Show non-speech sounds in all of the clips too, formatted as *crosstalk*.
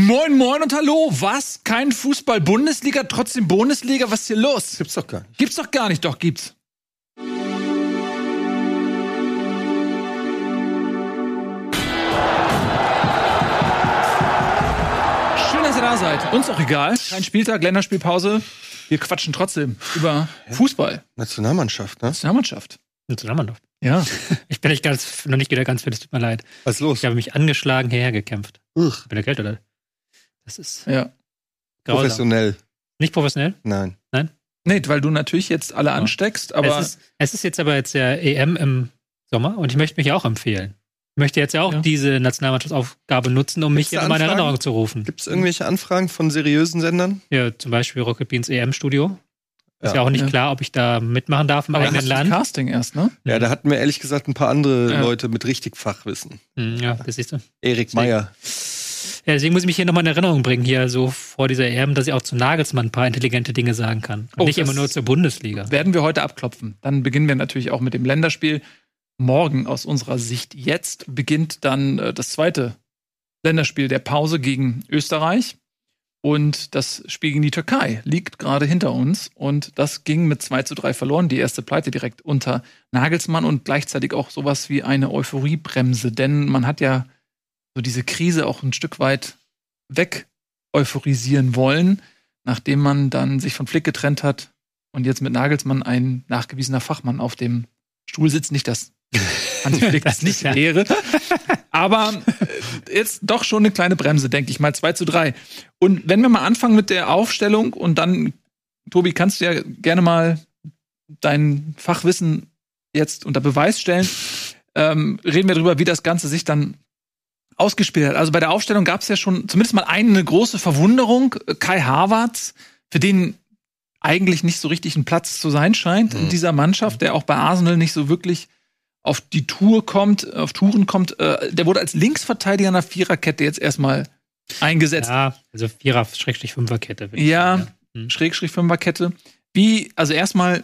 Moin, moin und hallo. Was? Kein Fußball-Bundesliga, trotzdem Bundesliga? Was ist hier los? Gibt's doch gar nicht. Gibt's doch gar nicht, doch gibt's. Schön, dass ihr da seid. Uns auch egal. Kein Spieltag, Länderspielpause. Wir quatschen trotzdem über Fußball. Nationalmannschaft, ne? Nationalmannschaft. Nationalmannschaft. Ja. *laughs* Ich bin nicht ganz, noch nicht wieder ganz fit, es tut mir leid. Was ist los? Ich habe mich angeschlagen hierher gekämpft. Uch, Ich bin erkältet, oder? Das ist Ja. grausam. professionell. Nicht professionell? Nein. Nee, weil du natürlich jetzt alle ansteckst, aber es, ist, es ist jetzt aber jetzt der EM im Sommer und ich möchte mich auch empfehlen. Ich möchte jetzt ja auch Ja. diese Nationalmannschaftsaufgabe nutzen, um mich Gibt's da in meine? Erinnerung zu rufen. Gibt's irgendwelche Anfragen von seriösen Sendern? Ja, zum Beispiel Rocket Beans EM-Studio. Ist Ja. ja auch nicht Ja. klar, ob ich da mitmachen darf im aber eigenen Land. Casting erst, ne? Ja, da hatten wir ehrlich gesagt ein paar andere Ja. Leute mit richtig Fachwissen. Hm, Ja, das siehst du. Erik Meyer. Ja, deswegen muss ich mich hier nochmal in Erinnerung bringen, hier so vor dieser EM, dass ich auch zu Nagelsmann ein paar intelligente Dinge sagen kann. Und Oh, nicht immer nur zur Bundesliga. werden wir heute abklopfen. Dann beginnen wir natürlich auch mit dem Länderspiel. Morgen aus unserer Sicht jetzt beginnt dann äh, das zweite Länderspiel der Pause gegen Österreich. Und das Spiel gegen die Türkei liegt gerade hinter uns. Und das ging mit 2 zu 3 verloren. Die erste Pleite direkt unter Nagelsmann und gleichzeitig auch sowas wie eine Euphoriebremse. Denn man hat ja so diese Krise auch ein Stück weit weg euphorisieren wollen, nachdem man dann sich von Flick getrennt hat und jetzt mit Nagelsmann ein nachgewiesener Fachmann auf dem Stuhl sitzt. Nicht, dass *laughs* Hansi Flick das nicht ja- wäre. Aber äh, jetzt doch schon eine kleine Bremse, denke ich mal. 2 zu 3. Und wenn wir mal anfangen mit der Aufstellung und dann, Tobi, kannst du ja gerne mal dein Fachwissen jetzt unter Beweis stellen, ähm, reden wir darüber, wie das Ganze sich dann ausgespielt hat. Also bei der Aufstellung gab es ja schon zumindest mal eine große Verwunderung. Kai Havertz, für den eigentlich nicht so richtig ein Platz zu sein scheint in Mhm. dieser Mannschaft, der auch bei Arsenal nicht so wirklich auf die Tour kommt, auf Touren kommt. Äh, der wurde als Linksverteidiger einer Viererkette jetzt erstmal eingesetzt. Ja, also Vierer-Fünferkette. Ja, sagen, Hm. Schrägstrich Fünferkette. Wie, also erstmal,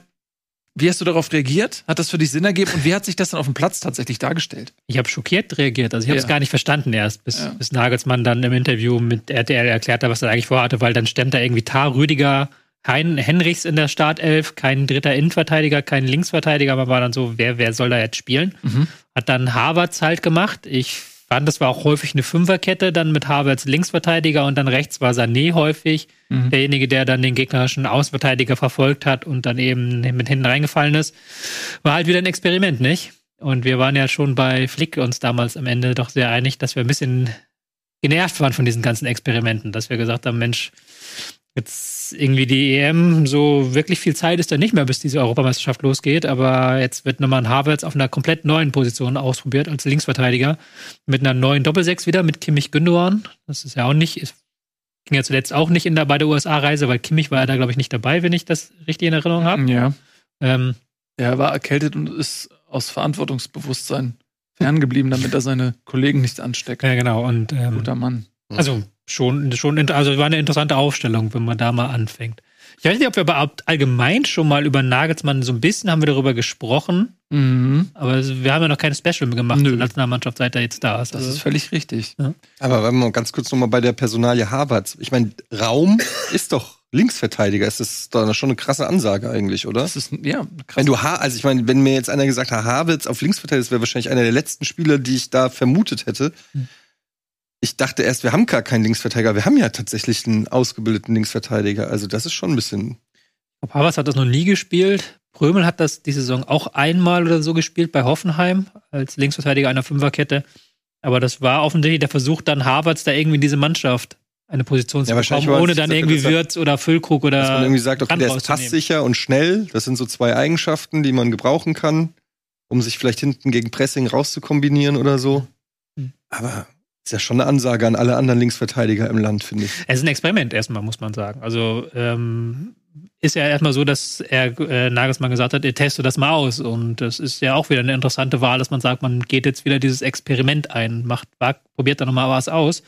wie hast du darauf reagiert? Hat das für dich Sinn ergeben? Und wie hat sich das dann auf dem Platz tatsächlich dargestellt? Ich habe schockiert reagiert. Also ich habe es Ja. gar nicht verstanden erst, bis, Ja. bis Nagelsmann dann im Interview mit RTL erklärt hat, was er eigentlich vorhatte, weil dann stemmt da irgendwie Tar, Rüdiger, Hein, Henrichs in der Startelf, kein dritter Innenverteidiger, kein Linksverteidiger, aber war dann so, wer, wer soll da jetzt spielen? Mhm. Hat dann Havertz halt gemacht. Ich fand, das war auch häufig eine Fünferkette, dann mit Havertz Linksverteidiger und dann rechts war Sané häufig, Mhm. derjenige, der dann den gegnerischen Außenverteidiger verfolgt hat und dann eben mit hinten reingefallen ist. War halt wieder ein Experiment, nicht? Und wir waren ja schon bei Flick uns damals am Ende doch sehr einig, dass wir ein bisschen genervt waren von diesen ganzen Experimenten, dass wir gesagt haben, Mensch, jetzt irgendwie die EM, so wirklich viel Zeit ist da nicht mehr, bis diese Europameisterschaft losgeht, aber jetzt wird nochmal ein Havertz auf einer komplett neuen Position ausprobiert als Linksverteidiger mit einer neuen Doppelsechs wieder mit Kimmich Gündogan. Das ist ja auch nicht, ist, ging ja zuletzt auch nicht in der, bei der USA-Reise, weil Kimmich war ja da, glaube ich, nicht dabei, wenn ich das richtig in Erinnerung habe. Ja. Ähm, Er war erkältet und ist aus Verantwortungsbewusstsein ferngeblieben, damit er seine Kollegen nicht ansteckt. ja, genau. Und ähm, Guter Mann. Also schon, schon, also war eine interessante Aufstellung, wenn man da mal anfängt. Ich weiß nicht, ob wir überhaupt allgemein schon mal über Nagelsmann so ein bisschen haben wir darüber gesprochen, Mhm. aber wir haben ja noch keine Special mehr gemacht Nö. zur Nationalmannschaft, seit er jetzt da ist. Das Also, ist völlig richtig. Aber wenn wir ganz kurz nochmal bei der Personalie Havertz. Ich meine, Raum ist doch Linksverteidiger. Es ist doch schon eine krasse Ansage eigentlich, oder? Das ist, ja, krass. Wenn du ha also ich meine, wenn mir jetzt einer gesagt hat, Havertz auf Linksverteidiger, das wäre wahrscheinlich einer der letzten Spieler, die ich da vermutet hätte. Hm. Ich dachte erst, wir haben gar keinen Linksverteidiger. Wir haben ja tatsächlich einen ausgebildeten Linksverteidiger. Also das ist schon ein bisschen. glaube, Havertz hat das noch nie gespielt. Prömel hat das die Saison auch einmal oder so gespielt bei Hoffenheim als Linksverteidiger einer Fünferkette. Aber das war offensichtlich der Versuch, dann Havertz da irgendwie in diese Mannschaft eine Position zu Ja, wahrscheinlich bekommen, ohne dann irgendwie Würz oder Füllkrug oder Dass man irgendwie sagt, okay, der ist passsicher und schnell. Das sind so zwei Eigenschaften, die man gebrauchen kann, um sich vielleicht hinten gegen Pressing rauszukombinieren oder so. Hm. Aber ist ja schon eine Ansage an alle anderen Linksverteidiger im Land, finde ich. Es ist ein Experiment erstmal, muss man sagen. Also ähm, ist ja erstmal so, dass er äh, Nagelsmann gesagt hat, er teste das mal aus. Und das ist ja auch wieder eine interessante Wahl, dass man sagt, man geht jetzt wieder dieses Experiment ein, macht, probiert da nochmal was aus.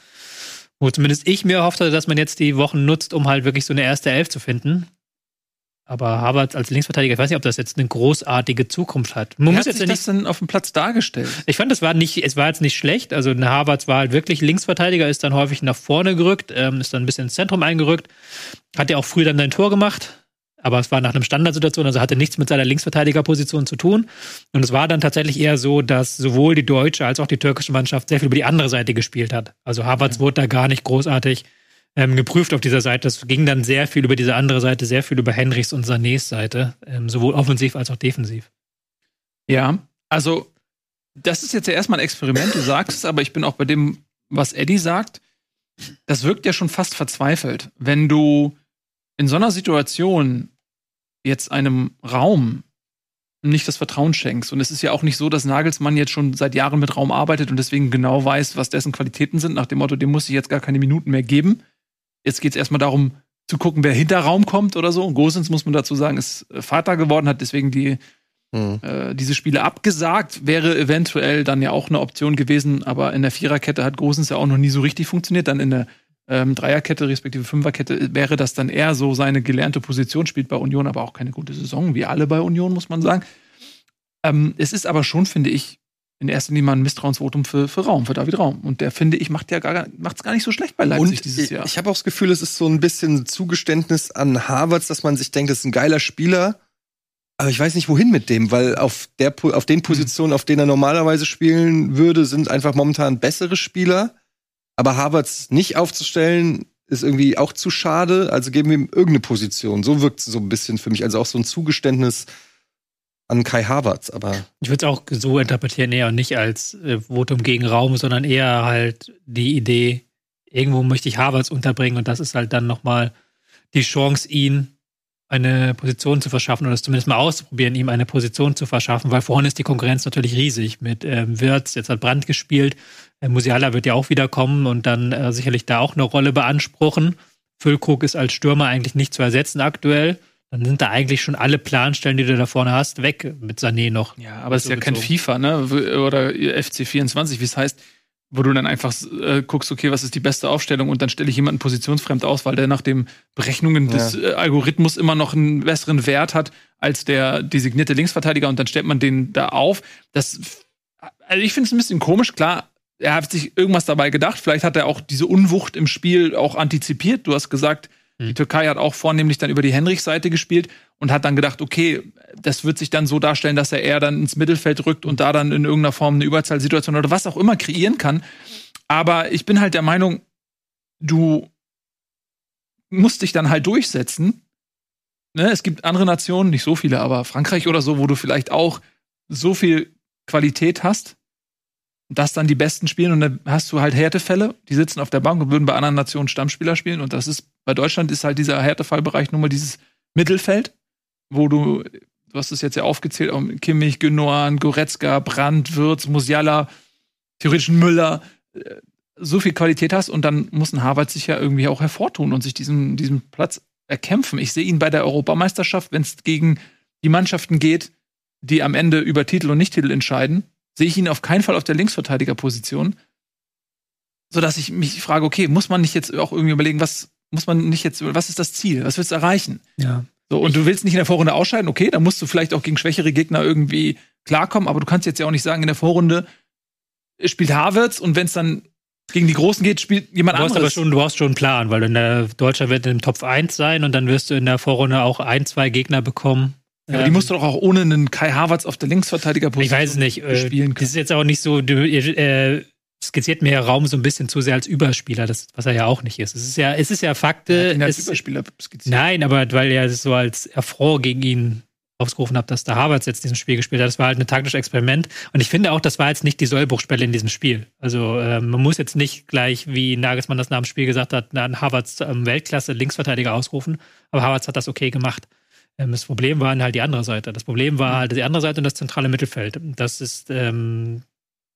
Wo zumindest ich mir erhofft hatte, dass man jetzt die Wochen nutzt, um halt wirklich so eine erste Elf zu finden. Aber Harvard als Linksverteidiger, ich weiß nicht, ob das jetzt eine großartige Zukunft hat. Man Wie muss hat jetzt sich das denn auf dem Platz dargestellt? Ich fand, das war nicht, es war jetzt nicht schlecht. Also eine Harvard war halt wirklich Linksverteidiger, ist dann häufig nach vorne gerückt, ähm, ist dann ein bisschen ins Zentrum eingerückt. Hat ja auch früh dann sein Tor gemacht, aber es war nach einem Standardsituation, also hatte nichts mit seiner Linksverteidigerposition zu tun. Und es war dann tatsächlich eher so, dass sowohl die deutsche als auch die türkische Mannschaft sehr viel über die andere Seite gespielt hat. Also Havertz ja. wurde da gar nicht großartig ähm, geprüft auf dieser Seite. Es ging dann sehr viel über diese andere Seite, sehr viel über Henrichs und Sanés Seite, ähm, sowohl offensiv als auch defensiv. Ja, also das ist jetzt ja erstmal ein Experiment, du sagst es, aber ich bin auch bei dem, was Eddie sagt. Das wirkt ja schon fast verzweifelt. Wenn du in so einer Situation jetzt einem Raum nicht das Vertrauen schenkst. Und es ist ja auch nicht so, dass Nagelsmann jetzt schon seit Jahren mit Raum arbeitet und deswegen genau weiß, was dessen Qualitäten sind, nach dem Motto, dem muss ich jetzt gar keine Minuten mehr geben. Jetzt geht es erstmal darum, zu gucken, wer hinter Raum kommt oder so. Und Gosens, muss man dazu sagen, ist äh, Vater geworden, hat deswegen die, mhm. äh, diese Spiele abgesagt. Wäre eventuell dann ja auch eine Option gewesen, aber in der Viererkette hat Gosens ja auch noch nie so richtig funktioniert. Dann in der ähm, Dreierkette respektive Fünferkette wäre das dann eher so seine gelernte Position, spielt bei Union aber auch keine gute Saison, wie alle bei Union, muss man sagen. Ähm, es ist aber schon, finde ich, in erster Linie mal ein Misstrauensvotum für, für Raum, für David Raum. Und der, finde ich, macht ja gar, macht's gar nicht so schlecht bei Leipzig und dieses Jahr. Ich habe auch das Gefühl, es ist so ein bisschen Zugeständnis an Harvards, dass man sich denkt, das ist ein geiler Spieler. Aber ich weiß nicht, wohin mit dem, weil auf, der, auf den Positionen, auf denen er normalerweise spielen würde, sind einfach momentan bessere Spieler. Aber Harvards nicht aufzustellen, ist irgendwie auch zu schade. Also geben wir ihm irgendeine Position. So wirkt es so ein bisschen für mich. Also auch so ein Zugeständnis an Kai Havertz, aber. Ich würde es auch so interpretieren, eher nicht als äh, Votum gegen Raum, sondern eher halt die Idee, irgendwo möchte ich Havertz unterbringen und das ist halt dann nochmal die Chance, ihn eine Position zu verschaffen oder zumindest mal auszuprobieren, ihm eine Position zu verschaffen, weil vorne ist die Konkurrenz natürlich riesig mit ähm, Wirtz, jetzt hat Brandt gespielt, äh, Musiala wird ja auch wieder kommen und dann äh, sicherlich da auch eine Rolle beanspruchen. Füllkrug ist als Stürmer eigentlich nicht zu ersetzen aktuell dann sind da eigentlich schon alle Planstellen, die du da vorne hast, weg mit Sané noch. Ja, aber es ist ja kein FIFA, ne? Oder FC24, wie es heißt, wo du dann einfach äh, guckst, okay, was ist die beste Aufstellung und dann stelle ich jemanden positionsfremd aus, weil der nach den Berechnungen ja. des äh, Algorithmus immer noch einen besseren Wert hat als der designierte Linksverteidiger und dann stellt man den da auf. Das, also ich finde es ein bisschen komisch, klar. Er hat sich irgendwas dabei gedacht. Vielleicht hat er auch diese Unwucht im Spiel auch antizipiert. Du hast gesagt, die hm. Türkei hat auch vornehmlich dann über die Henrichs-Seite gespielt und hat dann gedacht, okay, das wird sich dann so darstellen, dass er eher dann ins Mittelfeld rückt und da dann in irgendeiner Form eine Überzahlsituation oder was auch immer kreieren kann. Aber ich bin halt der Meinung, du musst dich dann halt durchsetzen. Ne? Es gibt andere Nationen, nicht so viele, aber Frankreich oder so, wo du vielleicht auch so viel Qualität hast, dass dann die Besten spielen und dann hast du halt Härtefälle, die sitzen auf der Bank und würden bei anderen Nationen Stammspieler spielen und das ist, bei Deutschland ist halt dieser Härtefallbereich nur mal dieses Mittelfeld, wo du, du hast es jetzt ja aufgezählt, Kimmich, Gündogan, Goretzka, Brandt, Würz, Musiala, theoretisch Müller, äh, so viel Qualität hast und dann muss ein Harvard sich ja irgendwie auch hervortun und sich diesen, diesen Platz erkämpfen. Ich sehe ihn bei der Europameisterschaft, wenn es gegen die Mannschaften geht, die am Ende über Titel und Nicht-Titel entscheiden, sehe ich ihn auf keinen Fall auf der Linksverteidigerposition. Sodass ich mich frage, okay, muss man nicht jetzt auch irgendwie überlegen, was muss man nicht jetzt, was ist das Ziel? Was willst du erreichen? Ja. So, und ich, du willst nicht in der Vorrunde ausscheiden, okay, dann musst du vielleicht auch gegen schwächere Gegner irgendwie klarkommen, aber du kannst jetzt ja auch nicht sagen, in der Vorrunde spielt Havertz und wenn es dann gegen die Großen geht, spielt jemand du anderes. Aber schon, du brauchst schon einen Plan, weil in der Deutscher wird im Top 1 sein und dann wirst du in der Vorrunde auch ein, zwei Gegner bekommen, ja, aber die musst du doch auch ohne einen Kai Havertz auf der Linksverteidigerposition Ich weiß es nicht. Äh, spielen können. Das ist jetzt auch nicht so, du, äh, skizziert mir ja Raum so ein bisschen zu sehr als Überspieler, das, was er ja auch nicht ist. Es ist ja, es ist ja Fakte. Ja, als Überspieler skizziert. Nein, aber weil er so als Erfror gegen ihn aufgerufen hat, dass der Havertz jetzt diesen Spiel gespielt hat. Das war halt ein taktisches Experiment. Und ich finde auch, das war jetzt nicht die Sollbruchspelle in diesem Spiel. Also äh, man muss jetzt nicht gleich, wie Nagelsmann das nach dem Spiel gesagt hat, einen Havertz ähm, Weltklasse Linksverteidiger ausrufen. Aber Havertz hat das okay gemacht. Ähm, das Problem war halt die andere Seite. Das Problem war halt die andere Seite und das zentrale Mittelfeld. Das ist. Ähm,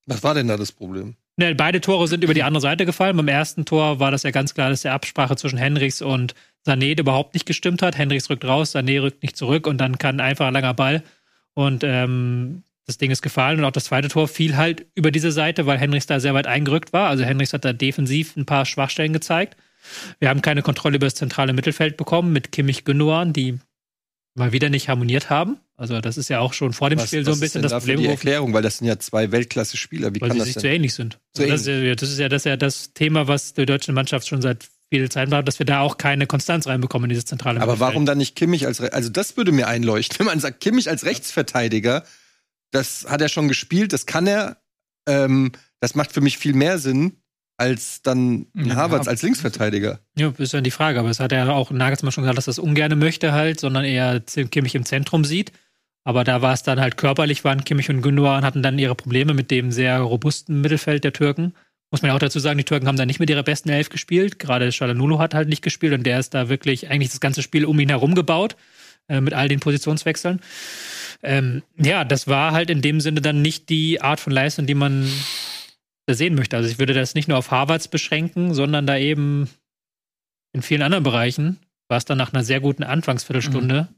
Was war denn da das Problem? Ne, beide Tore sind über die andere Seite gefallen. Beim ersten Tor war das ja ganz klar, dass der Absprache zwischen Henrichs und Sané überhaupt nicht gestimmt hat. Henrichs rückt raus, Sané rückt nicht zurück und dann kann einfach ein langer Ball. Und ähm, das Ding ist gefallen. Und auch das zweite Tor fiel halt über diese Seite, weil Henrichs da sehr weit eingerückt war. Also Henrichs hat da defensiv ein paar Schwachstellen gezeigt. Wir haben keine Kontrolle über das zentrale Mittelfeld bekommen mit Kimmich Gündogan, die mal wieder nicht harmoniert haben. Also das ist ja auch schon vor dem Was- Spiel so ein bisschen das Problem, die Erklärung, weil das sind ja zwei Weltklasse-Spieler. Wie weil kann sie das sich zu denn? ähnlich sind. Zu Also das, ist ja, das ist ja das ist ja das Thema, was die deutsche Mannschaft schon seit viel Zeit hat, dass wir da auch keine Konstanz reinbekommen in dieses zentrale Aber warum dann nicht Kimmich als, also das würde mir einleuchten, *laughs* wenn man sagt, Kimmich als Rechtsverteidiger, das hat er schon gespielt, das kann er, ähm, das macht für mich viel mehr Sinn, als dann Ja, Havertz als Linksverteidiger. Ja, ist dann die Frage. Aber es hat ja auch Nagelsmann schon gesagt, dass er das ungern möchte halt, sondern eher Kimmich im Zentrum sieht. Aber da war es dann halt körperlich, waren Kimmich und Gündogan hatten dann ihre Probleme mit dem sehr robusten Mittelfeld der Türken. Muss man ja auch dazu sagen, die Türken haben da nicht mit ihrer besten Elf gespielt. Gerade Shalanulu hat halt nicht gespielt und der ist da wirklich eigentlich das ganze Spiel um ihn herum gebaut, äh, mit all den Positionswechseln. Ähm, ja, das war halt in dem Sinne dann nicht die Art von Leistung, die man sehen möchte. Also ich würde das nicht nur auf Harvards beschränken, sondern da eben in vielen anderen Bereichen war es dann nach einer sehr guten Anfangsviertelstunde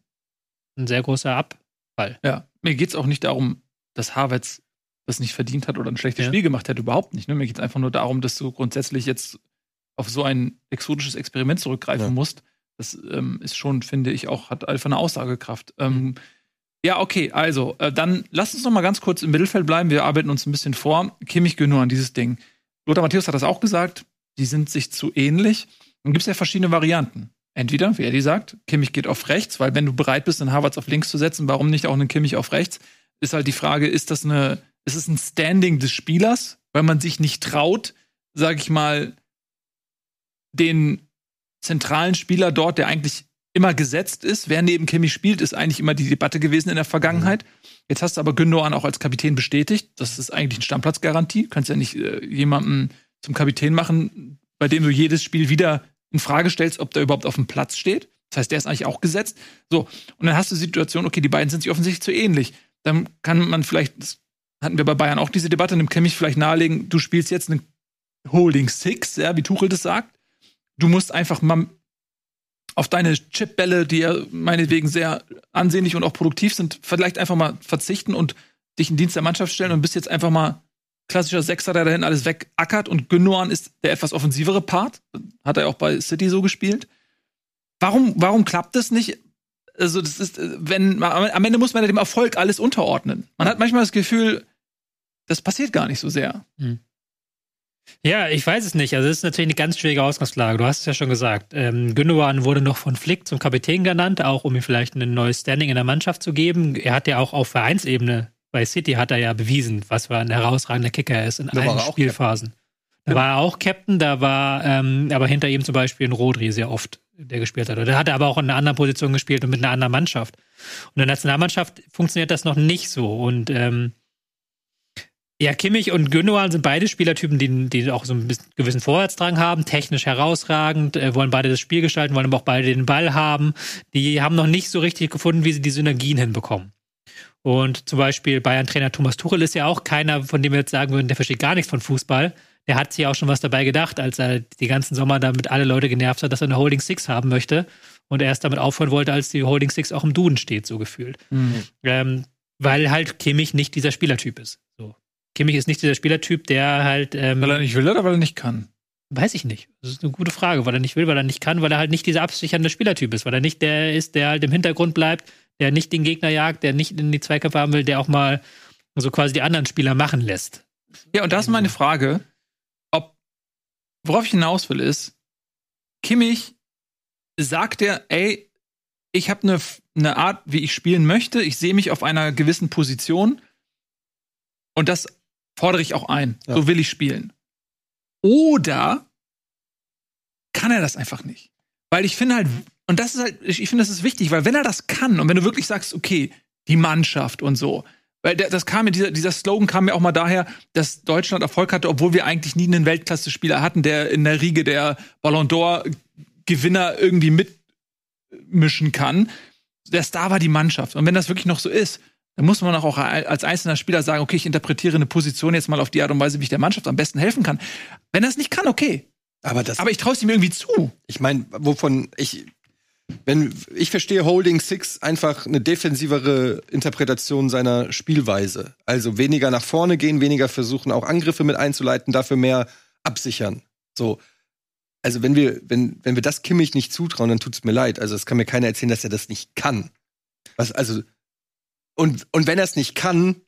ein sehr großer Abfall. Ja, mir geht's auch nicht darum, dass Havertz das nicht verdient hat oder ein schlechtes Ja. Spiel gemacht hat, überhaupt nicht. Ne? Mir geht's einfach nur darum, dass du grundsätzlich jetzt auf so ein exotisches Experiment zurückgreifen Ja. musst. Das ähm, ist schon, finde ich, auch, hat einfach eine Aussagekraft. Ähm, ja, okay, also, äh, dann lass uns noch mal ganz kurz im Mittelfeld bleiben. Wir arbeiten uns ein bisschen vor. Kimmich Gündogan, dieses Ding. Lothar Matthäus hat das auch gesagt. Die sind sich zu ähnlich. Dann gibt es ja verschiedene Varianten. Entweder, wie Eddie sagt, Kimmich geht auf rechts, weil wenn du bereit bist, einen Havertz auf links zu setzen, warum nicht auch einen Kimmich auf rechts? Ist halt die Frage, ist das eine, ist es ein Standing des Spielers, weil man sich nicht traut, sag ich mal, den zentralen Spieler dort, der eigentlich immer gesetzt ist, wer neben Kimmich spielt, ist eigentlich immer die Debatte gewesen in der Vergangenheit. Jetzt hast du aber Gündogan auch als Kapitän bestätigt. Das ist eigentlich eine Stammplatzgarantie. Du kannst ja nicht äh, jemanden zum Kapitän machen, bei dem du jedes Spiel wieder in Frage stellst, ob der überhaupt auf dem Platz steht. Das heißt, der ist eigentlich auch gesetzt. So, und dann hast du die Situation, okay, die beiden sind sich offensichtlich zu ähnlich. Dann kann man vielleicht, das hatten wir bei Bayern auch diese Debatte, nimmt Kimmich vielleicht nahelegen, du spielst jetzt einen Holding Six, ja, wie Tuchel das sagt. Du musst einfach mal auf deine Chipbälle, die ja meinetwegen sehr ansehnlich und auch produktiv sind, vielleicht einfach mal verzichten und dich in Dienst der Mannschaft stellen und bist jetzt einfach mal klassischer Sechser, der dahin alles wegackert und Gündogan ist der etwas offensivere Part. Hat er auch bei City so gespielt. Warum, warum klappt das nicht? Also, das ist, wenn, am Ende muss man ja dem Erfolg alles unterordnen. Man hat manchmal das Gefühl, das passiert gar nicht so sehr. Ja, ich weiß es nicht. Also es ist natürlich eine ganz schwierige Ausgangslage. Du hast es ja schon gesagt. Ähm, Gündogan wurde noch von Flick zum Kapitän genannt, auch um ihm vielleicht ein neues Standing in der Mannschaft zu geben. Er hat ja auch auf Vereinsebene bei City hat er ja bewiesen, was für ein herausragender Kicker er ist in Da allen Spielphasen. Da war er auch Captain, da war ähm, aber hinter ihm zum Beispiel ein Rodri sehr oft, der gespielt hat. Oder hat er aber auch in einer anderen Position gespielt und mit einer anderen Mannschaft. Und in der Nationalmannschaft funktioniert das noch nicht so. Und ähm, ja, Kimmich und Gündogan sind beide Spielertypen, die, die auch so ein bisschen gewissen Vorwärtsdrang haben, technisch herausragend, äh, wollen beide das Spiel gestalten, wollen aber auch beide den Ball haben. Die haben noch nicht so richtig gefunden, wie sie die Synergien hinbekommen. Und zum Beispiel Bayern-Trainer Thomas Tuchel ist ja auch keiner, von dem wir jetzt sagen würden, der versteht gar nichts von Fußball. Der hat sich auch schon was dabei gedacht, als er die ganzen Sommer damit alle Leute genervt hat, dass er eine Holding Six haben möchte. Und er erst damit aufhören wollte, als die Holding Six auch im Duden steht, so gefühlt. Ähm, weil halt Kimmich nicht dieser Spielertyp ist. So. Kimmich ist nicht dieser Spielertyp, der halt, ähm, Weil er nicht will oder weil er nicht kann? weiß ich nicht. Das ist eine gute Frage, weil er nicht will, weil er nicht kann, weil er halt nicht dieser absichernde Spielertyp ist, weil er nicht der ist, der halt im Hintergrund bleibt, der nicht den Gegner jagt, der nicht in die Zweikämpfe haben will, der auch mal so quasi die anderen Spieler machen lässt. Ja, und da ist meine Frage, ob, worauf ich hinaus will, ist, Kimmich sagt er, ey, ich habe eine ne Art, wie ich spielen möchte, ich sehe mich auf einer gewissen Position und das fordere ich auch ein. Ja. So will ich spielen. Oder kann er das einfach nicht? Weil ich finde halt, und das ist halt, ich, finde, das ist wichtig, weil wenn er das kann und wenn du wirklich sagst, okay, die Mannschaft und so, weil das kam mir, dieser, dieser Slogan kam mir auch mal daher, dass Deutschland Erfolg hatte, obwohl wir eigentlich nie einen Weltklasse-Spieler hatten, der in der Riege der Ballon d'Or-Gewinner irgendwie mitmischen kann. Der Star war die Mannschaft. Und wenn das wirklich noch so ist, dann muss man auch als einzelner Spieler sagen, okay, ich interpretiere eine Position jetzt mal auf die Art und Weise, wie ich der Mannschaft am besten helfen kann. Wenn er es nicht kann, okay. Aber das, Aber ich traue es ihm irgendwie zu. ich meine, wovon ich, wenn ich verstehe Holding Six einfach eine defensivere Interpretation seiner Spielweise. Also weniger nach vorne gehen, weniger versuchen, auch Angriffe mit einzuleiten, dafür mehr absichern. So. Also wenn wir, wenn, wenn wir das Kimmich nicht zutrauen, dann tut's mir leid. Also es kann mir keiner erzählen, dass er das nicht kann. Was, also, und, und wenn er es nicht kann,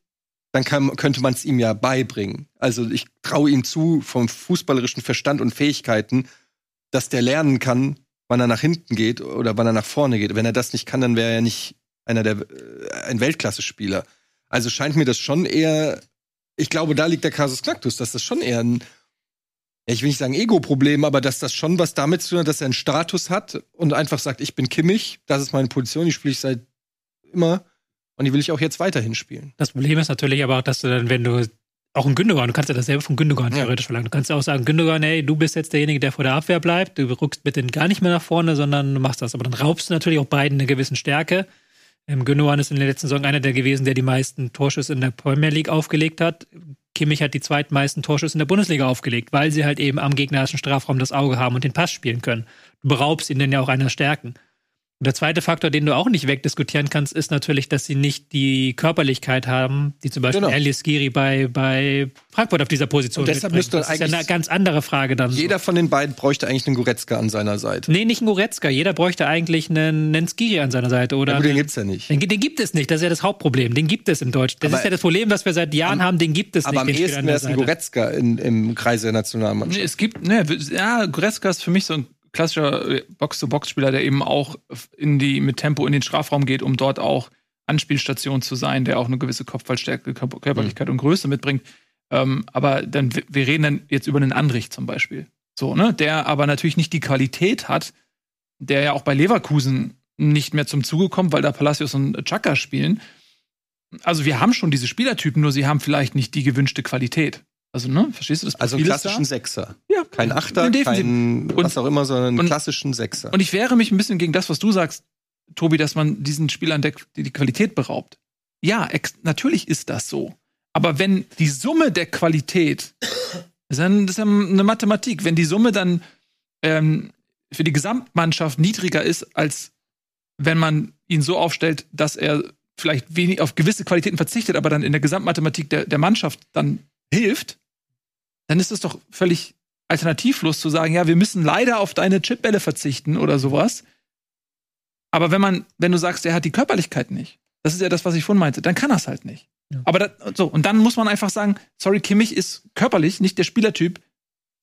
dann kann, könnte man es ihm ja beibringen. Also ich traue ihm zu, vom fußballerischen Verstand und Fähigkeiten, dass der lernen kann, wann er nach hinten geht oder wann er nach vorne geht. Wenn er das nicht kann, dann wäre er nicht einer der äh, ein Weltklasse-Spieler. Also scheint mir das schon eher, ich glaube, da liegt der Kasus Knacktus, dass das schon eher ein, ich will nicht sagen Ego-Problem, aber dass das schon was damit zu tun hat, dass er einen Status hat und einfach sagt, ich bin Kimmich, das ist meine Position, die spiele ich seit immer und die will ich auch jetzt weiterhin spielen. Das Problem ist natürlich aber auch, dass du dann, wenn du auch ein Gündogan, du kannst ja dasselbe von Gündogan ja. theoretisch verlangen. Du kannst ja auch sagen, Gündogan, hey, du bist jetzt derjenige, der vor der Abwehr bleibt, du rückst bitte gar nicht mehr nach vorne, sondern du machst das. Aber dann raubst du natürlich auch beiden eine gewisse Stärke. Ähm, Gündogan ist in der letzten Saison einer der gewesen, der die meisten Torschüsse in der Premier League aufgelegt hat. Kimmich hat die zweitmeisten Torschüsse in der Bundesliga aufgelegt, weil sie halt eben am gegnerischen Strafraum das Auge haben und den Pass spielen können. Du beraubst ihnen ja auch einer Stärken. Und der zweite Faktor, den du auch nicht wegdiskutieren kannst, ist natürlich, dass sie nicht die Körperlichkeit haben, die zum Beispiel genau. Elias Giri bei, bei Frankfurt auf dieser Position Und deshalb müsste Das ist ja eine ganz andere Frage dann. Jeder so. von den beiden bräuchte eigentlich einen Goretzka an seiner Seite. Nee, nicht einen Goretzka. Jeder bräuchte eigentlich einen, einen Skiri an seiner Seite. Oder ja, gut, den gibt's ja nicht. Den, den, gibt es nicht. Das ist ja das Hauptproblem. Den gibt es in Deutschland. Das aber ist ja das Problem, was wir seit Jahren am, haben. Den gibt es aber nicht. Aber am ehesten wäre es ein Goretzka in, im Kreise der Nationalmannschaft. Nee, es gibt, ne, ja, Goretzka ist für mich so ein klassischer äh, Box-to-Box-Spieler, der eben auch in die, mit Tempo in den Strafraum geht, um dort auch Anspielstation zu sein, der auch eine gewisse Kopfballstärke, Körperlichkeit mhm. und Größe mitbringt. Ähm, aber dann, wir reden dann jetzt über einen Andrich zum Beispiel. So, ne? Der aber natürlich nicht die Qualität hat, der ja auch bei Leverkusen nicht mehr zum Zuge kommt, weil da Palacios und Chaka spielen. Also wir haben schon diese Spielertypen, nur sie haben vielleicht nicht die gewünschte Qualität. Also, ne, verstehst du das? Also einen klassischen Sechser. Ja. Kein Achter, kein und, was auch immer, sondern einen klassischen Sechser. Und ich wehre mich ein bisschen gegen das, was du sagst, Tobi, dass man diesen Spielern der, die Qualität beraubt. Ja, natürlich ist das so. Aber wenn die Summe der Qualität, das ist, ja, das ist ja eine Mathematik, wenn die Summe dann ähm, für die Gesamtmannschaft niedriger ist, als wenn man ihn so aufstellt, dass er vielleicht wenig auf gewisse Qualitäten verzichtet, aber dann in der Gesamtmathematik der, der Mannschaft dann hilft, dann ist es doch völlig alternativlos zu sagen, ja, wir müssen leider auf deine Chipbälle verzichten oder sowas. Aber wenn man, wenn du sagst, er hat die Körperlichkeit nicht, das ist ja das, was ich vorhin meinte, dann kann er es halt nicht. Ja. Aber das, so, und dann muss man einfach sagen, sorry, Kimmich ist körperlich nicht der Spielertyp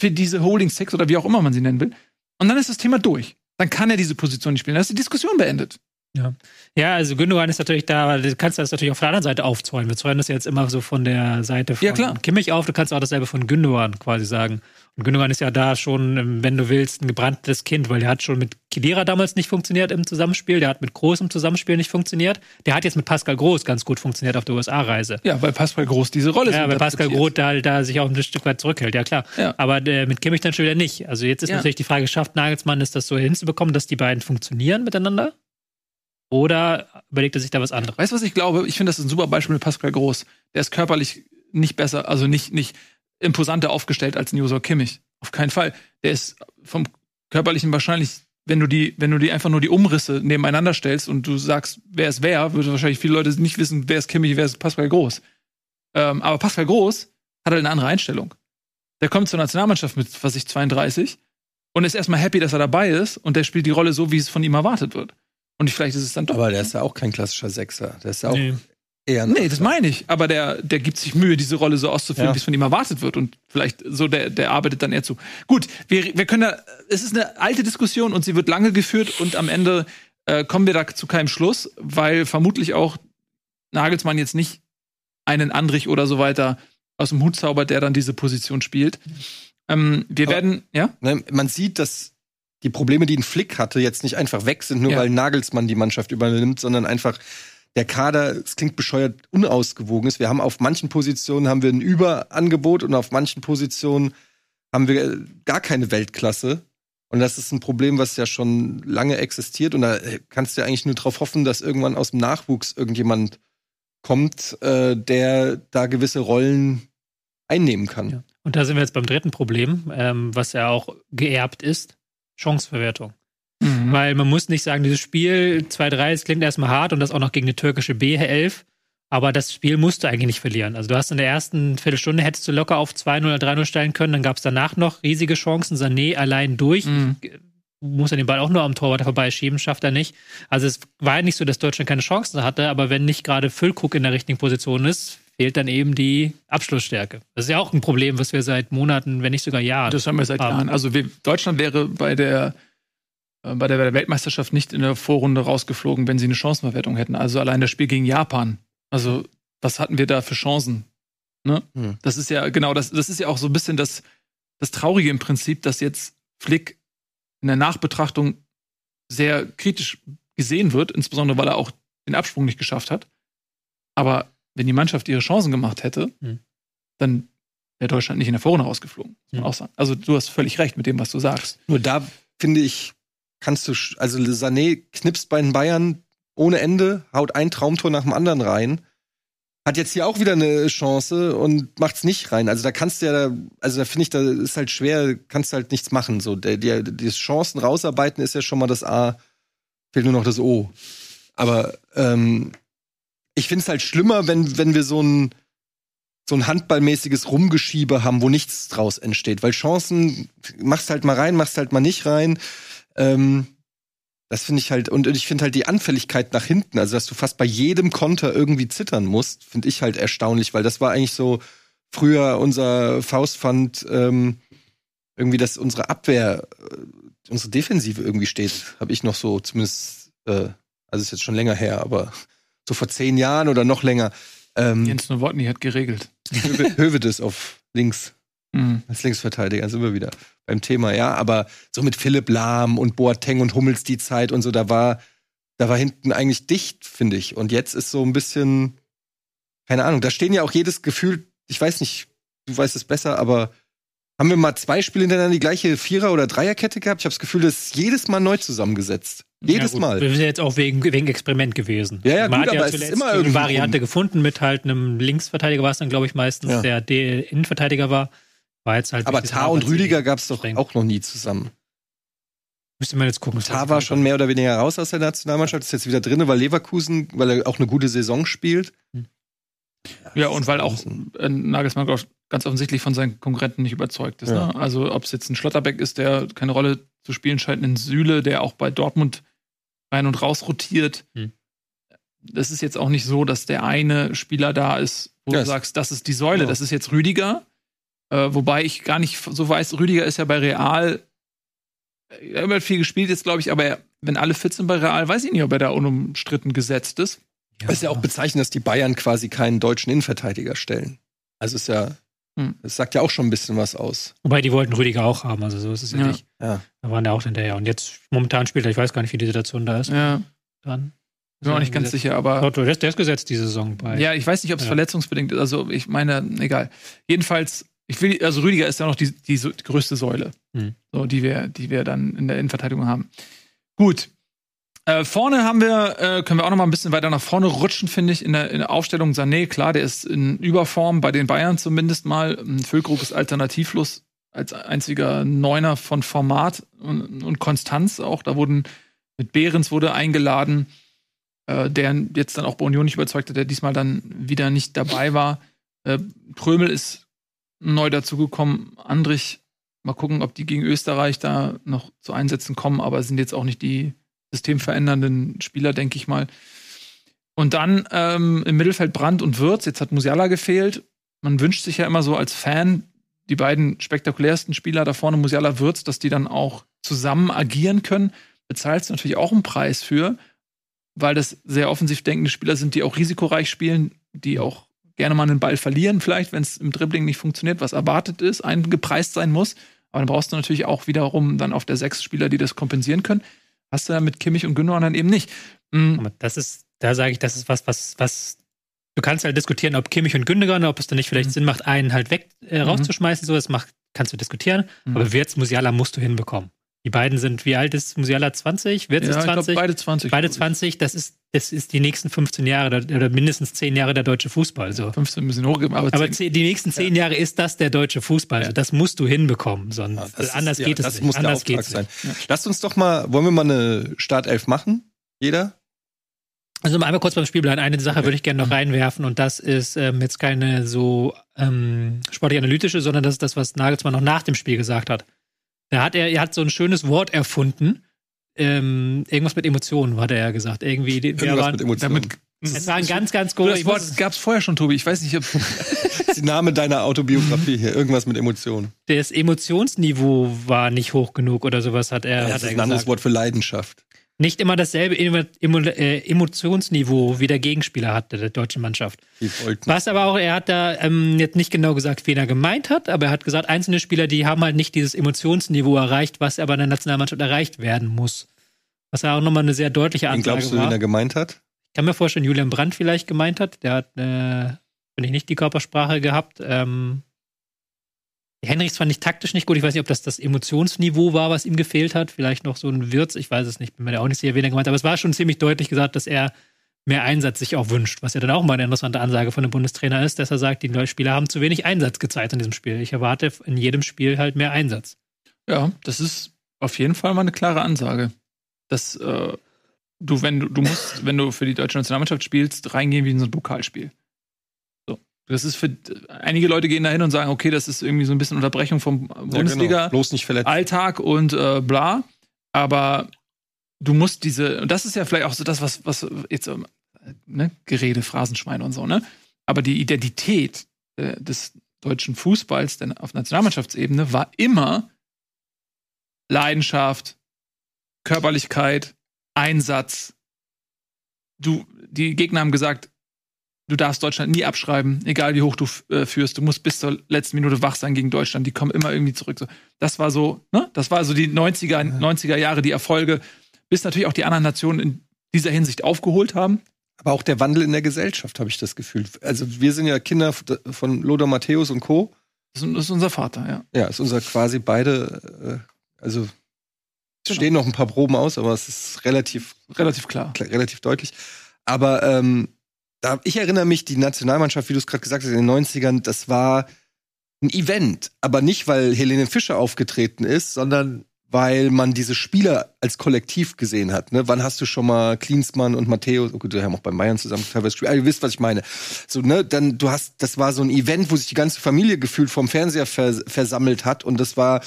für diese Holding Six oder wie auch immer man sie nennen will. Und dann ist das Thema durch. Dann kann er diese Position nicht spielen. Dann ist die Diskussion beendet. Ja. ja, also Gündogan ist natürlich da, du kannst das natürlich auf der anderen Seite aufzäunen. Wir zäunen das jetzt immer so von der Seite von ja, Kimmich auf. Du kannst auch dasselbe von Gündogan quasi sagen. Und Gündogan ist ja da schon, ähm, wenn du willst, ein gebranntes Kind, weil der hat schon mit Kedira damals nicht funktioniert im Zusammenspiel. Der hat mit Groß im Zusammenspiel nicht funktioniert. Der hat jetzt mit Pascal Groß ganz gut funktioniert auf der USA-Reise. Ja, weil Pascal Groß diese Rolle Ja, weil Pascal Groß da, da sich auch ein Stück weit zurückhält, ja klar. Ja. Aber äh, mit Kimmich dann schon wieder nicht. Also jetzt ist ja. natürlich die Frage, schafft Nagelsmann es das so hinzubekommen, dass die beiden funktionieren miteinander? Oder überlegt er sich da was anderes? Weißt du, was ich glaube? Ich finde, das ist ein super Beispiel mit Pascal Groß. Der ist körperlich nicht besser, also nicht, nicht imposanter aufgestellt als Nusor Kimmich. Auf keinen Fall. Der ist vom körperlichen wahrscheinlich, wenn du die, wenn du die einfach nur die Umrisse nebeneinander stellst und du sagst, wer ist wer, würde wahrscheinlich viele Leute nicht wissen, wer ist Kimmich, wer ist Pascal Groß. Ähm, aber Pascal Groß hat halt eine andere Einstellung. Der kommt zur Nationalmannschaft mit, was ich, 32 und ist erstmal happy, dass er dabei ist und der spielt die Rolle so, wie es von ihm erwartet wird. Und vielleicht ist es dann doch. Aber der ist ja auch kein klassischer Sechser. Der ist ja auch nee. eher. Nee, das meine ich. Aber der, der gibt sich Mühe, diese Rolle so auszuführen, ja. wie es von ihm erwartet wird. Und vielleicht so, der, der arbeitet dann eher zu. Gut, wir, wir können da, es ist eine alte Diskussion und sie wird lange geführt und am Ende äh, kommen wir da zu keinem Schluss, weil vermutlich auch Nagelsmann jetzt nicht einen Andrich oder so weiter aus dem Hut zaubert, der dann diese Position spielt. Ähm, wir Aber, werden, ja? Ne, man sieht, dass die Probleme, die ein Flick hatte, jetzt nicht einfach weg sind, nur ja. weil Nagelsmann die Mannschaft übernimmt, sondern einfach der Kader, es klingt bescheuert, unausgewogen ist. Wir haben auf manchen Positionen haben wir ein Überangebot und auf manchen Positionen haben wir gar keine Weltklasse. Und das ist ein Problem, was ja schon lange existiert. Und da kannst du ja eigentlich nur darauf hoffen, dass irgendwann aus dem Nachwuchs irgendjemand kommt, äh, der da gewisse Rollen einnehmen kann. Ja. Und da sind wir jetzt beim dritten Problem, ähm, was ja auch geerbt ist. Chanceverwertung. Mhm. Weil man muss nicht sagen, dieses Spiel 2-3, es klingt erstmal hart und das auch noch gegen eine türkische B11. Aber das Spiel musst du eigentlich nicht verlieren. Also du hast in der ersten Viertelstunde hättest du locker auf 2-0 oder 3-0 stellen können. Dann gab es danach noch riesige Chancen. Sané allein durch. Mhm. muss er den Ball auch nur am Torwart vorbeischieben, schafft er nicht. Also es war ja nicht so, dass Deutschland keine Chancen hatte, aber wenn nicht gerade Füllkrug in der richtigen Position ist, fehlt dann eben die Abschlussstärke. Das ist ja auch ein Problem, was wir seit Monaten, wenn nicht sogar Jahren. Das haben wir seit haben. Jahren. Also wir, Deutschland wäre bei der äh, bei der Weltmeisterschaft nicht in der Vorrunde rausgeflogen, wenn sie eine Chancenverwertung hätten. Also allein das Spiel gegen Japan. Also was hatten wir da für Chancen? Ne? Hm. Das ist ja genau das. Das ist ja auch so ein bisschen das das Traurige im Prinzip, dass jetzt Flick in der Nachbetrachtung sehr kritisch gesehen wird, insbesondere weil er auch den Absprung nicht geschafft hat. Aber wenn die Mannschaft ihre Chancen gemacht hätte, mhm. dann wäre Deutschland nicht in der Vorrunde rausgeflogen. Muss man mhm. auch sagen. Also du hast völlig recht mit dem, was du sagst. Nur da finde ich, kannst du, also Sané knipst bei den Bayern ohne Ende, haut ein Traumtor nach dem anderen rein. Hat jetzt hier auch wieder eine Chance und macht's nicht rein. Also da kannst du ja, also da finde ich, da ist halt schwer, kannst du halt nichts machen. So, der, der, die Chancen rausarbeiten ist ja schon mal das A, fehlt nur noch das O. Aber ähm, ich finde es halt schlimmer, wenn, wenn wir so ein, so ein handballmäßiges Rumgeschiebe haben, wo nichts draus entsteht. Weil Chancen, machst halt mal rein, machst halt mal nicht rein. Ähm, das finde ich halt, und ich finde halt die Anfälligkeit nach hinten, also dass du fast bei jedem Konter irgendwie zittern musst, finde ich halt erstaunlich, weil das war eigentlich so früher unser Faustpfand, ähm, irgendwie, dass unsere Abwehr, äh, unsere Defensive irgendwie steht, habe ich noch so zumindest, äh, also ist jetzt schon länger her, aber so vor zehn Jahren oder noch länger. Ähm, Jens Nowotny hat geregelt. Hövedes *laughs* auf links. Mhm. Als Linksverteidiger sind wir wieder beim Thema, ja. Aber so mit Philipp Lahm und Boateng und Hummels die Zeit und so, da war, da war hinten eigentlich dicht, finde ich. Und jetzt ist so ein bisschen, keine Ahnung, da stehen ja auch jedes Gefühl, ich weiß nicht, du weißt es besser, aber haben wir mal zwei Spiele hintereinander die gleiche Vierer- oder Dreierkette gehabt? Ich habe das Gefühl, das ist jedes Mal neu zusammengesetzt. Jedes ja, Mal. Wir sind jetzt auch wegen, wegen Experiment gewesen. Ja, ja, Man gut, hat ja zuletzt immer eine Variante rum. gefunden mit halt einem Linksverteidiger war es dann, glaube ich, meistens, ja. der, der Innenverteidiger war. War jetzt halt. Aber Tar und Rüdiger gab es doch auch noch nie zusammen. Müsste man jetzt gucken. Tar war schon mehr oder weniger raus aus der Nationalmannschaft, ist jetzt wieder drin, weil Leverkusen, weil er auch eine gute Saison spielt. Hm. Ja, und weil auch äh, Nagelsmann ganz offensichtlich von seinen Konkurrenten nicht überzeugt ist. Ja. Ne? Also ob es jetzt ein Schlotterbeck ist, der keine Rolle zu spielen scheint, ein Süle, der auch bei Dortmund rein und raus rotiert. Hm. Das ist jetzt auch nicht so, dass der eine Spieler da ist, wo yes. du sagst, das ist die Säule, genau. das ist jetzt Rüdiger. Äh, wobei ich gar nicht so weiß, Rüdiger ist ja bei Real er hat viel gespielt jetzt, glaube ich, aber er, wenn alle fit sind bei Real, weiß ich nicht, ob er da unumstritten gesetzt ist. Ja. Es ist ja auch bezeichnend, dass die Bayern quasi keinen deutschen Innenverteidiger stellen. Also ist ja, hm. das sagt ja auch schon ein bisschen was aus. Wobei die wollten Rüdiger auch haben, also so ist es ja, ja. nicht. Ja. Da waren ja auch hinterher. Und jetzt momentan spielt er, ich weiß gar nicht, wie die Situation da ist. Ja. Dann. Bin mir auch nicht ganz gesetzt. sicher, aber. Der ist, der ist gesetzt diese Saison bei. Ja, ich weiß nicht, ob es ja. verletzungsbedingt ist. Also ich meine, egal. Jedenfalls, ich will, also Rüdiger ist ja noch die, die, die größte Säule, hm. so, die wir, die wir dann in der Innenverteidigung haben. Gut. Äh, vorne haben wir, äh, können wir auch noch mal ein bisschen weiter nach vorne rutschen, finde ich, in der, in der Aufstellung. Sané, klar, der ist in Überform, bei den Bayern zumindest mal. Füllkrug ist alternativlos als einziger Neuner von Format und, und Konstanz auch. Da wurden mit Behrens wurde eingeladen, äh, der jetzt dann auch bei Union nicht überzeugt hat, der diesmal dann wieder nicht dabei war. Äh, Prömel ist neu dazugekommen. Andrich, mal gucken, ob die gegen Österreich da noch zu Einsätzen kommen, aber sind jetzt auch nicht die systemverändernden Spieler, denke ich mal. Und dann ähm, im Mittelfeld Brandt und Würz. Jetzt hat Musiala gefehlt. Man wünscht sich ja immer so als Fan, die beiden spektakulärsten Spieler da vorne, Musiala, Würz, dass die dann auch zusammen agieren können. Bezahlst du natürlich auch einen Preis für, weil das sehr offensiv denkende Spieler sind, die auch risikoreich spielen, die auch gerne mal einen Ball verlieren, vielleicht, wenn es im Dribbling nicht funktioniert, was erwartet ist, eingepreist sein muss. Aber dann brauchst du natürlich auch wiederum dann auf der sechs Spieler, die das kompensieren können. Hast du ja mit Kimmich und Gündogan dann eben nicht. Mhm. Aber das ist, da sage ich, das ist was, was, was du kannst halt diskutieren, ob Kimmich und Gündogan, ob es dann nicht vielleicht mhm. Sinn macht, einen halt weg äh, mhm. rauszuschmeißen. So, das macht, kannst du diskutieren. Mhm. Aber Wirtz Musiala musst du hinbekommen. Die beiden sind, wie alt ist Musiala? 20? Wirtz ja, ist 20? beide 20. Beide 20. Das ist, das ist die nächsten 15 Jahre oder mindestens 10 Jahre der deutsche Fußball. So. 15 müssen hochgeben, aber, aber die nächsten 10 ja. Jahre ist das der deutsche Fußball. Ja. Also das musst du hinbekommen. Sonst, ja, anders ist, geht es das nicht. Muss anders geht sein. Lasst uns doch mal, wollen wir mal eine Startelf machen? Jeder? Also einmal kurz beim Spiel bleiben. Eine Sache würde ich gerne noch reinwerfen und das ist ähm, jetzt keine so ähm, sportlich analytische, sondern das ist das, was Nagelsmann noch nach dem Spiel gesagt hat Da hat er, er hat so ein schönes Wort erfunden. Ähm, irgendwas mit Emotionen, hat er ja gesagt. Irgendwie, Irgendwas waren, mit Emotionen. Damit, es war ein ganz, ganz das großes Wort gab es vorher schon, Tobi. Ich weiß nicht, ob. Das ist der Name deiner Autobiografie hier. Irgendwas mit Emotionen. Das Emotionsniveau war nicht hoch genug oder sowas, hat er, Das hat ist er ein anderes. Wort für Leidenschaft. Nicht immer dasselbe äh, Emotionsniveau wie der Gegenspieler hatte, der deutschen Mannschaft. Was aber auch, er hat da ähm, jetzt nicht genau gesagt, wen er gemeint hat, aber er hat gesagt, einzelne Spieler, die haben halt nicht dieses Emotionsniveau erreicht, was aber in der Nationalmannschaft erreicht werden muss. Was ja auch nochmal eine sehr deutliche Ansage glaubst du, war. wen er gemeint hat? Ich kann mir vorstellen, Julian Brandt vielleicht gemeint hat. Der hat, äh, finde ich, nicht die Körpersprache gehabt. Ähm, Henrichs fand ich taktisch nicht gut. Ich weiß nicht, ob das das Emotionsniveau war, was ihm gefehlt hat. Vielleicht noch so ein Wirtz. Ich weiß es nicht. Bin mir da auch nicht sicher, wen gemeint. Aber es war schon ziemlich deutlich gesagt, dass er mehr Einsatz sich auch wünscht. Was ja dann auch mal eine interessante Ansage von einem Bundestrainer ist, dass er sagt, die Spieler haben zu wenig Einsatz gezeigt in diesem Spiel. Ich erwarte in jedem Spiel halt mehr Einsatz. Ja, das ist auf jeden Fall mal eine klare Ansage. Dass äh, du, wenn du, du musst, wenn du für die deutsche Nationalmannschaft spielst, reingehen wie in so ein Pokalspiel. Das ist für einige Leute gehen da hin und sagen, okay, das ist irgendwie so ein bisschen Unterbrechung vom Ja, Bundesliga. genau. Bloß nicht verletzt. Alltag und äh, bla. Aber du musst diese, und das ist ja vielleicht auch so das, was, was jetzt, ähm, ne, Gerede, Phrasenschweine und so, ne? Aber die Identität äh, des deutschen Fußballs denn auf Nationalmannschaftsebene war immer Leidenschaft, Körperlichkeit, Einsatz. Du, die Gegner haben gesagt, du darfst Deutschland nie abschreiben, egal wie hoch du äh, führst. Du musst bis zur letzten Minute wach sein gegen Deutschland. Die kommen immer irgendwie zurück. So, das war so, ne? Das war so die 90er, 90er Jahre, die Erfolge, bis natürlich auch die anderen Nationen in dieser Hinsicht aufgeholt haben. Aber auch der Wandel in der Gesellschaft, habe ich das Gefühl. Also wir sind ja Kinder von Lothar Matthäus und Co. Das ist, unser Vater, ja. Ja, ist unser quasi beide, äh, also es Genau. stehen noch ein paar Proben aus, aber es ist relativ, Relativ klar. klar- relativ deutlich. Aber ähm, da, ich erinnere mich, die Nationalmannschaft, wie du es gerade gesagt hast, in den 90ern, das war ein Event. Aber nicht, weil Helene Fischer aufgetreten ist, sondern weil man diese Spieler als Kollektiv gesehen hat. Ne? Wann hast du schon mal Klinsmann und Matthäus, oh gut, die haben auch bei Bayern zusammen teilweise gespielt, aber ihr wisst, was ich meine. So, ne, dann, du hast, das war so ein Event, wo sich die ganze Familie gefühlt vom Fernseher vers versammelt hat und das war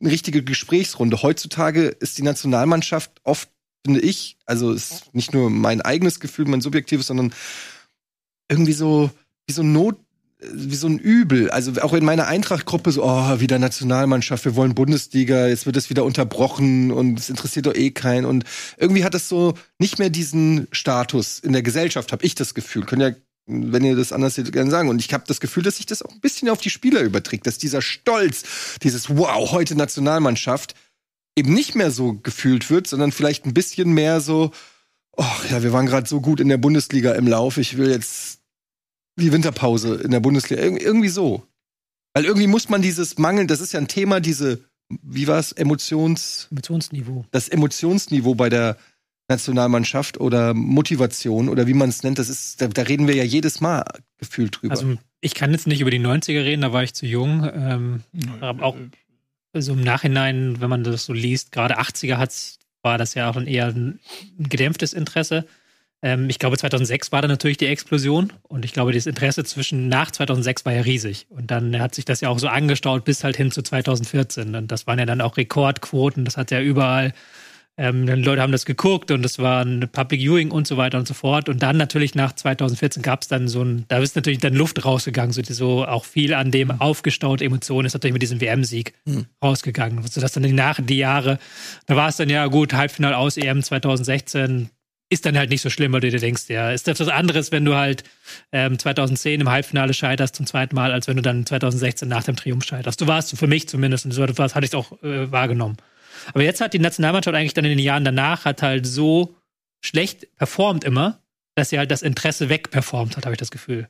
eine richtige Gesprächsrunde. Heutzutage ist die Nationalmannschaft oft, finde ich, also ist nicht nur mein eigenes Gefühl, mein subjektives, sondern irgendwie so wie so Not, wie so ein Übel. Also auch in meiner Eintracht-Gruppe so, oh, wieder Nationalmannschaft, wir wollen Bundesliga, jetzt wird es wieder unterbrochen und es interessiert doch eh keinen. Und irgendwie hat es so nicht mehr diesen Status in der Gesellschaft, habe ich das Gefühl. Können ja wenn ihr das anders seht, gerne sagen. Und ich habe das Gefühl, dass sich das auch ein bisschen auf die Spieler überträgt, dass dieser Stolz, dieses Wow, heute Nationalmannschaft, eben nicht mehr so gefühlt wird, sondern vielleicht ein bisschen mehr so, ach ja, wir waren gerade so gut in der Bundesliga im Lauf, ich will jetzt die Winterpause in der Bundesliga. Ir irgendwie so. Weil irgendwie muss man dieses Mangel, das ist ja ein Thema, diese, wie war es, Emotions, Emotionsniveau. das Emotionsniveau bei der Nationalmannschaft oder Motivation oder wie man es nennt, das ist, da, da reden wir ja jedes Mal gefühlt drüber. Also ich kann jetzt nicht über die 90er reden, da war ich zu jung. Ähm, Aber auch- also im Nachhinein, wenn man das so liest, gerade 80er hat's, war das ja auch ein eher ein gedämpftes Interesse. Ähm, ich glaube, 2006 war da natürlich die Explosion und ich glaube, das Interesse zwischen nach 2006 war ja riesig. Und dann hat sich das ja auch so angestaut bis halt hin zu 2014. Und das waren ja dann auch Rekordquoten, das hat ja überall ähm, dann Leute haben das geguckt und es war ein Public Viewing und so weiter und so fort. Und dann natürlich nach 2014 gab es dann so ein, da ist natürlich dann Luft rausgegangen, so, so auch viel an dem aufgestaute Emotionen ist natürlich mit diesem WM-Sieg Hm. rausgegangen. Sodass dann die nach die Jahre, da war es dann ja gut, Halbfinale aus EM 2016 ist dann halt nicht so schlimm, weil du dir denkst, ja, ist das was anderes, wenn du halt ähm, 2010 im Halbfinale scheiterst zum zweiten Mal, als wenn du dann 2016 nach dem Triumph scheiterst. Du warst für mich zumindest, und so etwas hatte ich auch äh, wahrgenommen. Aber jetzt hat die Nationalmannschaft eigentlich dann in den Jahren danach hat halt so schlecht performt immer, dass sie halt das Interesse wegperformt hat, habe ich das Gefühl.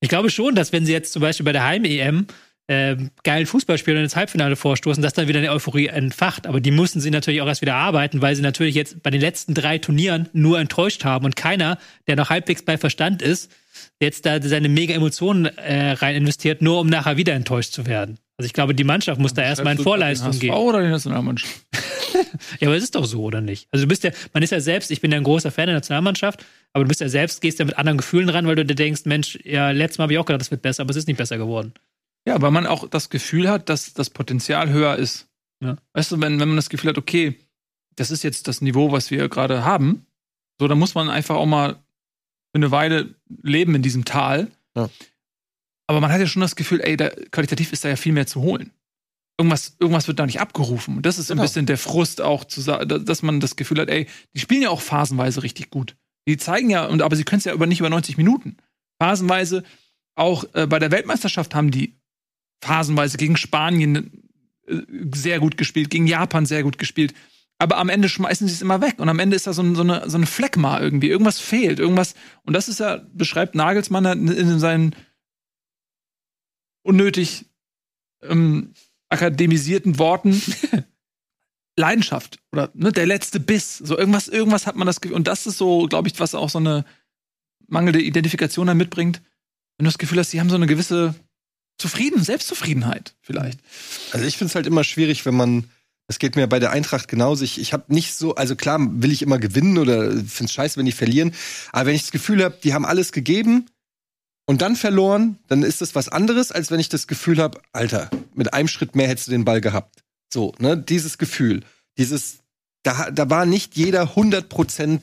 Ich glaube schon, dass wenn sie jetzt zum Beispiel bei der Heim-EM ähm, geilen Fußballspielern ins Halbfinale vorstoßen, dass dann wieder eine Euphorie entfacht. Aber die mussten sie natürlich auch erst wieder arbeiten, weil sie natürlich jetzt bei den letzten drei Turnieren nur enttäuscht haben und keiner, der noch halbwegs bei Verstand ist, jetzt da seine mega Emotionen äh, rein investiert, nur um nachher wieder enttäuscht zu werden. Also ich glaube, die Mannschaft muss da erstmal in Vorleistung den gehen. HSV oder die Nationalmannschaft? *laughs* Ja, aber es ist doch so, oder nicht? Also du bist ja, man ist ja selbst, ich bin ja ein großer Fan der Nationalmannschaft, aber du bist ja selbst, gehst ja mit anderen Gefühlen ran, weil du dir denkst, Mensch, ja, letztes Mal habe ich auch gedacht, das wird besser, aber es ist nicht besser geworden. Ja, weil man auch das Gefühl hat, dass das Potenzial höher ist. Ja. Weißt du, wenn, wenn man das Gefühl hat, okay, das ist jetzt das Niveau, was wir gerade haben, so, dann muss man einfach auch mal für eine Weile leben in diesem Tal. Ja. Aber man hat ja schon das Gefühl, ey, da, qualitativ ist da ja viel mehr zu holen. Irgendwas, irgendwas wird da nicht abgerufen. Und das ist genau. ein bisschen der Frust auch, zu sagen, dass man das Gefühl hat, ey, die spielen ja auch phasenweise richtig gut. Die zeigen ja, und, aber sie können es ja über nicht über 90 Minuten. Phasenweise, auch äh, bei der Weltmeisterschaft haben die phasenweise gegen Spanien äh, sehr gut gespielt, gegen Japan sehr gut gespielt. Aber am Ende schmeißen sie es immer weg. Und am Ende ist da so, so eine, so eine Fleckma irgendwie. Irgendwas fehlt. Irgendwas. Und das ist ja, beschreibt Nagelsmann in, in seinen unnötig ähm, akademisierten Worten. *laughs* Leidenschaft oder ne, der letzte Biss. So irgendwas, irgendwas hat man das Gefühl. Und das ist so, glaube ich, was auch so eine mangelnde Identifikation dann mitbringt. Wenn du das Gefühl hast, sie haben so eine gewisse Zufrieden, Selbstzufriedenheit vielleicht. Also ich finde es halt immer schwierig, wenn man, das geht mir bei der Eintracht genauso, ich, ich habe nicht so, also klar will ich immer gewinnen oder finde es scheiße, wenn die verlieren, aber wenn ich das Gefühl habe, die haben alles gegeben und dann verloren, dann ist das was anderes, als wenn ich das Gefühl habe, Alter, mit einem Schritt mehr hättest du den Ball gehabt. So, ne, dieses Gefühl, dieses, da, da war nicht jeder 100 Prozent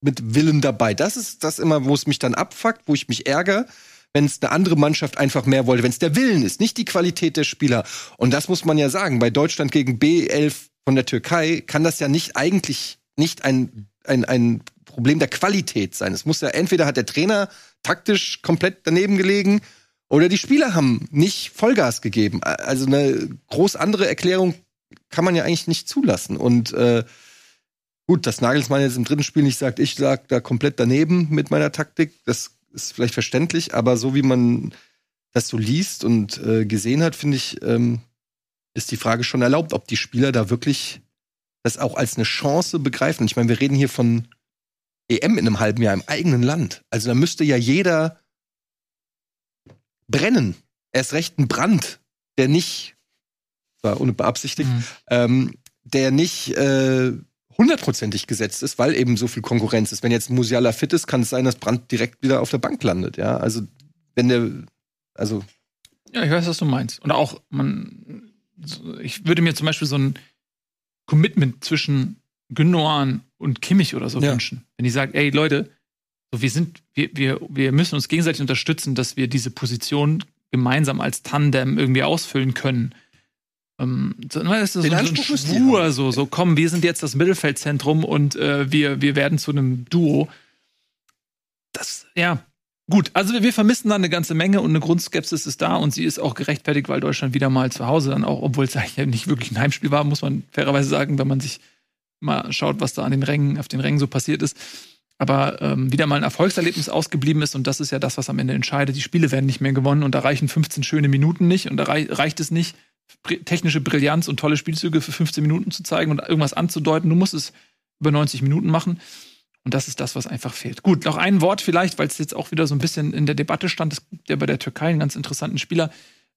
mit Willen dabei. Das ist das immer, wo es mich dann abfuckt, wo ich mich ärgere wenn es eine andere Mannschaft einfach mehr wollte, wenn es der Willen ist, nicht die Qualität der Spieler. Und das muss man ja sagen, bei Deutschland gegen B11 von der Türkei kann das ja nicht eigentlich nicht ein, ein, ein Problem der Qualität sein. Es muss ja entweder hat der Trainer taktisch komplett daneben gelegen oder die Spieler haben nicht Vollgas gegeben. Also eine groß andere Erklärung kann man ja eigentlich nicht zulassen. Und äh, gut, dass Nagelsmann jetzt im dritten Spiel nicht sagt, ich sag da komplett daneben mit meiner Taktik, das ist vielleicht verständlich, aber so wie man das so liest und äh, gesehen hat, finde ich, ähm, ist die Frage schon erlaubt, ob die Spieler da wirklich das auch als eine Chance begreifen. Ich meine, wir reden hier von EM in einem halben Jahr im eigenen Land. Also da müsste ja jeder brennen. Erst recht ein Brand, der nicht, war ohne beabsichtigt, mhm. ähm, der nicht äh, hundertprozentig gesetzt ist, weil eben so viel Konkurrenz ist. Wenn jetzt Musiala fit ist, kann es sein, dass Brandt direkt wieder auf der Bank landet. Ja, also wenn der, also ja, ich weiß, was du meinst. Und auch man, ich würde mir zum Beispiel so ein Commitment zwischen Gündogan und Kimmich oder so ja. wünschen. Wenn die sagen, ey Leute, so wir sind, wir, wir, wir müssen uns gegenseitig unterstützen, dass wir diese Position gemeinsam als Tandem irgendwie ausfüllen können ähm, so, ne, ist so, so ein Schwur, so, so, komm, wir sind jetzt das Mittelfeldzentrum und äh, wir, wir werden zu einem Duo. Das, ja, gut. Also wir, wir vermissen da eine ganze Menge und eine Grundskepsis ist da und sie ist auch gerechtfertigt, weil Deutschland wieder mal zu Hause dann auch, obwohl es eigentlich nicht wirklich ein Heimspiel war, muss man fairerweise sagen, wenn man sich mal schaut, was da an den Rängen, auf den Rängen so passiert ist. Aber ähm, wieder mal ein Erfolgserlebnis ausgeblieben ist und das ist ja das, was am Ende entscheidet. Die Spiele werden nicht mehr gewonnen und da reichen 15 schöne Minuten nicht und da reicht es nicht, technische Brillanz und tolle Spielzüge für 15 Minuten zu zeigen und irgendwas anzudeuten. Du musst es über 90 Minuten machen. Und das ist das, was einfach fehlt. Gut, noch ein Wort vielleicht, weil es jetzt auch wieder so ein bisschen in der Debatte stand. Es gibt ja bei der Türkei einen ganz interessanten Spieler,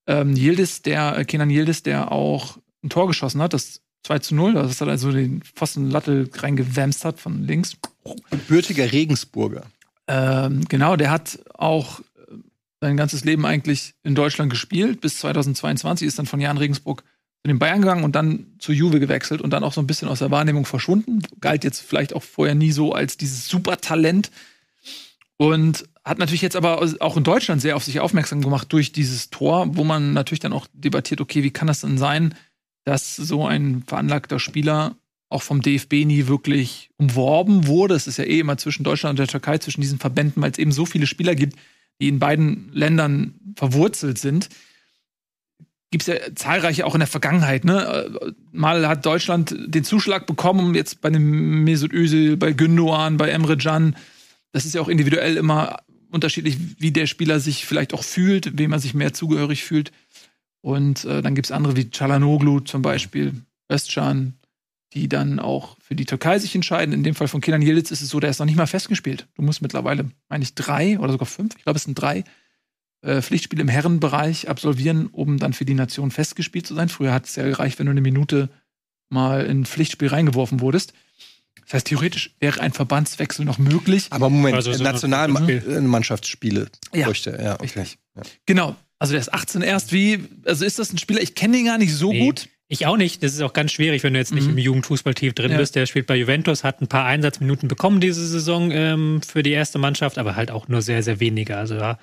ähm, Yildiz, der, äh, Kenan Yildiz, der auch ein Tor geschossen hat, das 2 zu 0, das hat also den Pfostenlatte reingewämst hat von links. Gebürtiger Regensburger. Ähm, genau, der hat auch sein ganzes Leben eigentlich in Deutschland gespielt, bis 2022, ist dann von Jan Regensburg zu den Bayern gegangen und dann zu Juve gewechselt und dann auch so ein bisschen aus der Wahrnehmung verschwunden. Galt jetzt vielleicht auch vorher nie so als dieses Supertalent. Und hat natürlich jetzt aber auch in Deutschland sehr auf sich aufmerksam gemacht durch dieses Tor, wo man natürlich dann auch debattiert, okay, wie kann das denn sein, dass so ein veranlagter Spieler auch vom DFB nie wirklich umworben wurde. Es ist ja eh immer zwischen Deutschland und der Türkei, zwischen diesen Verbänden, weil es eben so viele Spieler gibt, die in beiden Ländern verwurzelt sind, gibt es ja zahlreiche auch in der Vergangenheit. Ne? Mal hat Deutschland den Zuschlag bekommen, jetzt bei dem Mesut Özil, bei Gündoğan, bei Emre Can. Das ist ja auch individuell immer unterschiedlich, wie der Spieler sich vielleicht auch fühlt, wem er sich mehr zugehörig fühlt. Und äh, dann gibt es andere wie Çalhanoğlu zum Beispiel, Özcan, die dann auch für die Türkei sich entscheiden. In dem Fall von Kenan Yildiz ist es so, der ist noch nicht mal festgespielt. Du musst mittlerweile, meine ich, drei oder sogar fünf, ich glaube, es sind drei äh, Pflichtspiele im Herrenbereich absolvieren, um dann für die Nation festgespielt zu sein. Früher hat es ja gereicht, wenn du eine Minute mal in ein Pflichtspiel reingeworfen wurdest. Das heißt, theoretisch wäre ein Verbandswechsel noch möglich. Aber Moment, also so Nationalmannschaftsspiele ja, bräuchte. Ja, okay. Ja. Genau. Also der ist 18 erst. Wie, also ist das ein Spieler, ich kenne ihn gar nicht so nee. gut. Ich auch nicht. Das ist auch ganz schwierig, wenn du jetzt nicht Mhm. im Jugendfußball tief drin Ja. bist. Der spielt bei Juventus, hat ein paar Einsatzminuten bekommen diese Saison ähm, für die erste Mannschaft, aber halt auch nur sehr, sehr wenige. Also ja,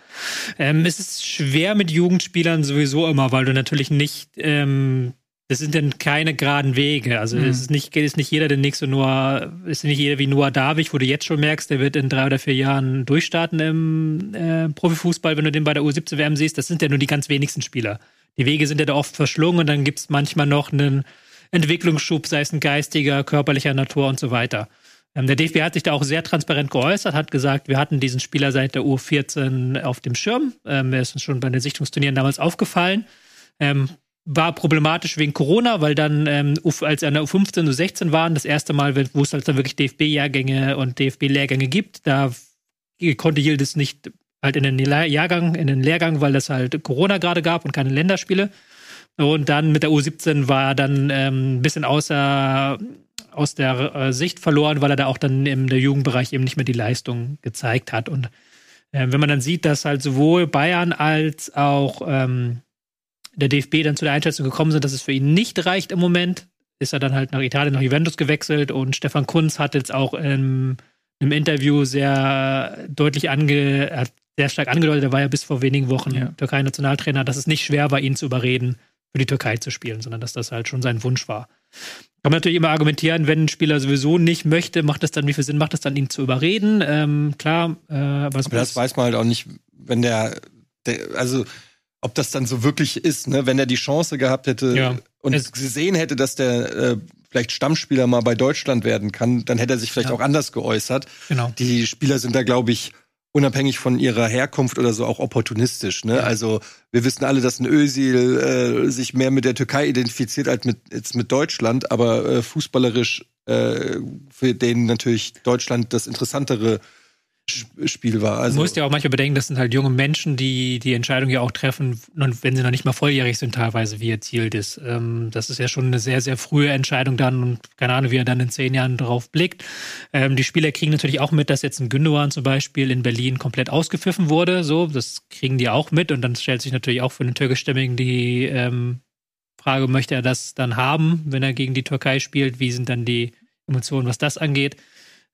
ähm, es ist schwer mit Jugendspielern sowieso immer, weil du natürlich nicht, ähm, das sind dann keine geraden Wege. Also Mhm. es ist nicht, ist nicht jeder der nächste Noah, ist nicht jeder wie Noah Davich, wo du jetzt schon merkst, der wird in drei oder vier Jahren durchstarten im äh, Profifußball, wenn du den bei der U17 WM siehst. Das sind ja nur die ganz wenigsten Spieler. Die Wege sind ja da oft verschlungen und dann gibt es manchmal noch einen Entwicklungsschub, sei es ein geistiger, körperlicher Natur und so weiter. Ähm, der DFB hat sich da auch sehr transparent geäußert, hat gesagt, wir hatten diesen Spieler seit der U14 auf dem Schirm. Ähm, er ist uns schon bei den Sichtungsturnieren damals aufgefallen. Ähm, war problematisch wegen Corona, weil dann, ähm, als er an der U15, U16 waren, das erste Mal, wo es halt dann wirklich DFB-Jahrgänge und DFB-Lehrgänge gibt, da konnte Yildiz nicht halt in den Jahrgang, in den Lehrgang, weil es halt Corona gerade gab und keine Länderspiele. Und dann mit der U17 war er dann ähm, ein bisschen außer aus der äh, Sicht verloren, weil er da auch dann im der Jugendbereich eben nicht mehr die Leistung gezeigt hat. Und äh, wenn man dann sieht, dass halt sowohl Bayern als auch ähm, der DFB dann zu der Einschätzung gekommen sind, dass es für ihn nicht reicht im Moment, ist er dann halt nach Italien, nach Juventus gewechselt und Stefan Kunz hat jetzt auch in einem Interview sehr deutlich ange, hat sehr stark angedeutet, er war ja bis vor wenigen Wochen Ja. Türkei-Nationaltrainer, dass es nicht schwer war, ihn zu überreden, für die Türkei zu spielen, sondern dass das halt schon sein Wunsch war. Kann man natürlich immer argumentieren, wenn ein Spieler sowieso nicht möchte, macht es dann, wie viel Sinn macht es dann, ihn zu überreden? Ähm, klar, äh, es Aber das weiß man halt auch nicht, wenn der, der also ob das dann so wirklich ist, ne? Wenn er die Chance gehabt hätte Ja. und Es- gesehen hätte, dass der äh, vielleicht Stammspieler mal bei Deutschland werden kann, dann hätte er sich vielleicht Ja. auch anders geäußert. genau. Die Spieler sind da, glaube ich, unabhängig von ihrer Herkunft oder so auch opportunistisch. Ne? Ja. Also wir wissen alle, dass ein Özil äh, sich mehr mit der Türkei identifiziert als mit, jetzt mit Deutschland, aber äh, fußballerisch äh, für den natürlich Deutschland das interessantere Spiel war. Also du musst ja auch manchmal bedenken, das sind halt junge Menschen, die die Entscheidung ja auch treffen, wenn sie noch nicht mal volljährig sind, teilweise, wie jetzt Yildiz. Ähm, das ist ja schon eine sehr, sehr frühe Entscheidung dann und keine Ahnung, wie er dann in zehn Jahren drauf blickt. Ähm, die Spieler kriegen natürlich auch mit, dass jetzt ein Gündogan zum Beispiel in Berlin komplett ausgepfiffen wurde. So, das kriegen die auch mit und dann stellt sich natürlich auch für den türkischstämmigen die ähm, Frage, möchte er das dann haben, wenn er gegen die Türkei spielt? Wie sind dann die Emotionen, was das angeht?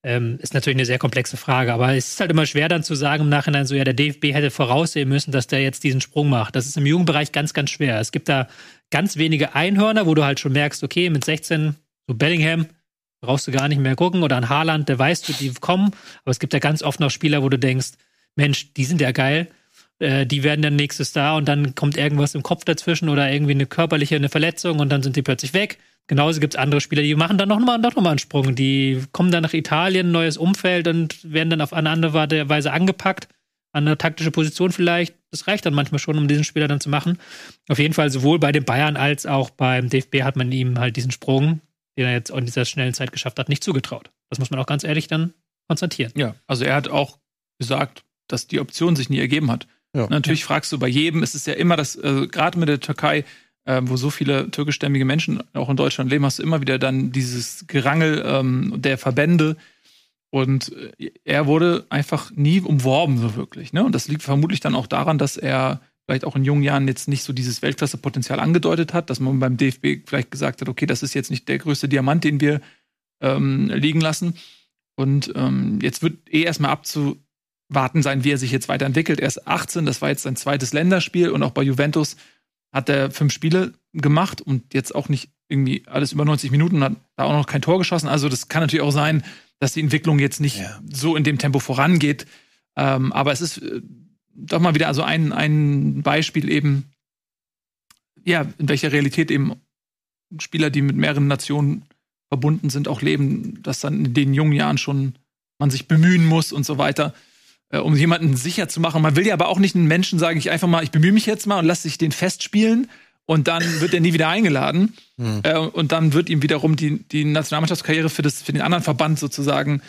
Ähm, ist natürlich eine sehr komplexe Frage, aber es ist halt immer schwer dann zu sagen im Nachhinein so, ja, der DFB hätte voraussehen müssen, dass der jetzt diesen Sprung macht. Das ist im Jugendbereich ganz, ganz schwer. Es gibt da ganz wenige Einhörner, wo du halt schon merkst, okay, mit 16, so Bellingham, brauchst du gar nicht mehr gucken oder ein Haaland, der weißt du, die kommen, aber es gibt ja ganz oft noch Spieler, wo du denkst, Mensch, die sind ja geil, äh, die werden dann nächstes da und dann kommt irgendwas im Kopf dazwischen oder irgendwie eine körperliche eine Verletzung und dann sind die plötzlich weg. Genauso gibt es andere Spieler, die machen dann noch mal, noch mal einen Sprung. Die kommen dann nach Italien, neues Umfeld und werden dann auf eine andere Weise angepackt. An eine taktische Position vielleicht. Das reicht dann manchmal schon, um diesen Spieler dann zu machen. Auf jeden Fall sowohl bei den Bayern als auch beim DFB hat man ihm halt diesen Sprung, den er jetzt in dieser schnellen Zeit geschafft hat, nicht zugetraut. Das muss man auch ganz ehrlich dann konstatieren. Ja, also er hat auch gesagt, dass die Option sich nie ergeben hat. Ja. Natürlich fragst du bei jedem, es ist ja immer das, äh, gerade mit der Türkei, äh, wo so viele türkischstämmige Menschen auch in Deutschland leben, hast du immer wieder dann dieses Gerangel ähm, der Verbände. Und äh, er wurde einfach nie umworben, so wirklich. Ne? Und das liegt vermutlich dann auch daran, dass er vielleicht auch in jungen Jahren jetzt nicht so dieses Weltklasse-Potenzial angedeutet hat, dass man beim DFB vielleicht gesagt hat, okay, das ist jetzt nicht der größte Diamant, den wir ähm, liegen lassen. Und ähm, jetzt wird eh erstmal abzuwarten sein, wie er sich jetzt weiterentwickelt. Er ist 18, das war jetzt sein zweites Länderspiel und auch bei Juventus hat er fünf Spiele gemacht und jetzt auch nicht irgendwie alles über 90 Minuten, hat da auch noch kein Tor geschossen. Also das kann natürlich auch sein, dass die Entwicklung jetzt nicht Ja. so in dem Tempo vorangeht. Ähm, aber es ist äh, doch mal wieder also ein, ein Beispiel eben, ja, in welcher Realität eben Spieler, die mit mehreren Nationen verbunden sind, auch leben, dass dann in den jungen Jahren schon man sich bemühen muss und so weiter, äh, um jemanden sicher zu machen. Man will ja aber auch nicht einen Menschen, sage ich einfach mal, ich bemühe mich jetzt mal und lasse sich den festspielen und dann wird er nie wieder eingeladen Hm. äh, und dann wird ihm wiederum die, die Nationalmannschaftskarriere für, das, für den anderen Verband sozusagen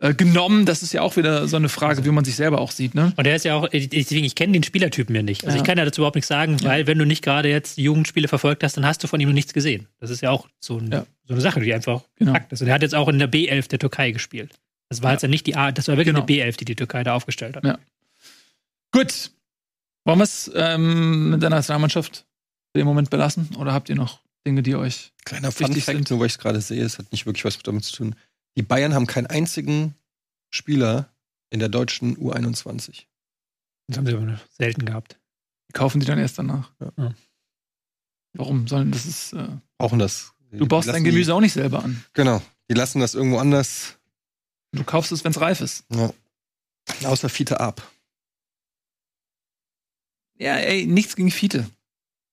äh, genommen. Das ist ja auch wieder so eine Frage, wie man sich selber auch sieht. Ne? Und er ist ja auch, ich- deswegen, ich kenne den Spielertypen ja nicht. Also Ja. ich kann ja dazu überhaupt nichts sagen, weil wenn du nicht gerade jetzt Jugendspiele verfolgt hast, dann hast du von ihm noch nichts gesehen. Das ist ja auch so, ein, Ja. so eine Sache, die einfach Genau. Fakt ist. Und er hat jetzt auch in der B11 der Türkei gespielt. Das war Ja. jetzt ja nicht die A, das war wirklich Genau. eine B11, die die Türkei da aufgestellt hat. Ja. Gut. Wollen wir es ähm, mit der Nationalmannschaft für den Moment belassen? Oder habt ihr noch Dinge, die euch. Kleiner Fun Wichtig Fact, sind. nur weil ich es gerade sehe, es hat nicht wirklich was damit zu tun. Die Bayern haben keinen einzigen Spieler in der deutschen U21. Das haben sie aber selten gehabt. Kaufen die dann erst danach. Ja. Warum sollen das ist. Äh, Brauchen das. du baust Die dein Gemüse auch nicht selber an. Die, genau. Die lassen das irgendwo anders. Du kaufst es, wenn es reif ist. Ja. Außer Fiete ab. Ja, ey, nichts gegen Fiete.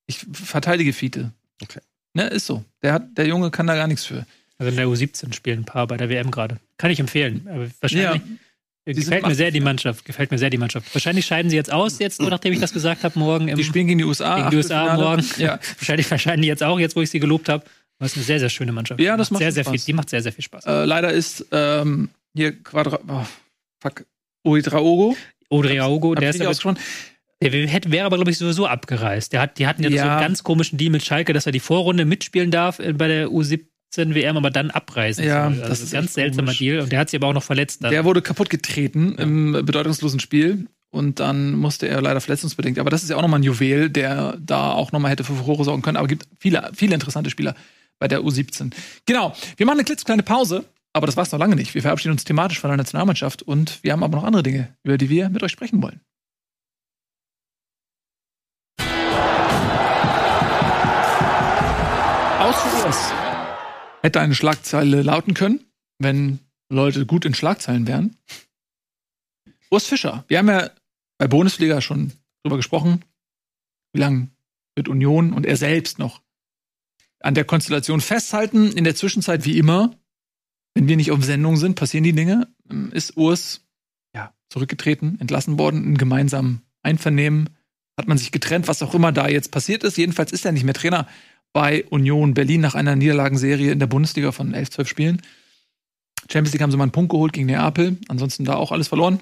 Ich verteidige Fiete. Okay. Ne, ist so. Der, hat, der Junge kann da gar nichts für. Also in der U17 spielen ein paar bei der WM gerade. Kann ich empfehlen. Aber wahrscheinlich sind gefällt mir macht- sehr die Mannschaft. Gefällt mir sehr die Mannschaft. Wahrscheinlich scheiden sie jetzt aus, jetzt, *clears throat* nur nachdem ich das gesagt habe, morgen im Die spielen gegen die USA. gegen die USA morgen. Ja. *laughs* Wahrscheinlich scheiden die jetzt auch, jetzt wo ich sie gelobt habe. Aber es ist eine sehr, sehr schöne Mannschaft. Ja, das macht sehr, schon sehr viel. Spaß. Die macht sehr, sehr viel Spaß. Äh, leider ist ähm, hier Quadra. Oh, fuck. Uedraogo. Odriaogo, der ist aber, ausgesprochen. der hätte, wäre aber, glaube ich, sowieso abgereist. Der hat, die hatten ja, so Ja. einen ganz komischen Deal mit Schalke, dass er die Vorrunde mitspielen darf äh, bei der U17 WM, aber dann abreisen Ja, soll. Also das ein ist ganz echt seltsamer komisch. Deal. Und der hat sich aber auch noch verletzt dann. Der wurde kaputt getreten im bedeutungslosen Spiel. Und dann musste er leider verletzungsbedingt. Aber das ist ja auch nochmal ein Juwel, der da auch nochmal hätte für Furore sorgen können. Aber es gibt viele, viele interessante Spieler bei der U17. Genau. Wir machen eine klitzekleine Pause. Aber das war's noch lange nicht. Wir verabschieden uns thematisch von der Nationalmannschaft. Und wir haben aber noch andere Dinge, über die wir mit euch sprechen wollen. Aus Hätte eine Schlagzeile lauten können, wenn Leute gut in Schlagzeilen wären. Urs Fischer. Wir haben ja bei Bundesliga schon drüber gesprochen, wie lange wird Union und er selbst noch an der Konstellation festhalten. In der Zwischenzeit, wie immer, wenn wir nicht auf Sendung sind, passieren die Dinge. Ist Urs ja, zurückgetreten, entlassen worden, in gemeinsamen Einvernehmen. Hat man sich getrennt, was auch immer da jetzt passiert ist. Jedenfalls ist er nicht mehr Trainer bei Union Berlin nach einer Niederlagenserie in der Bundesliga von 11, 12 Spielen. Champions League haben sie mal einen Punkt geholt gegen Neapel. Ansonsten da auch alles verloren.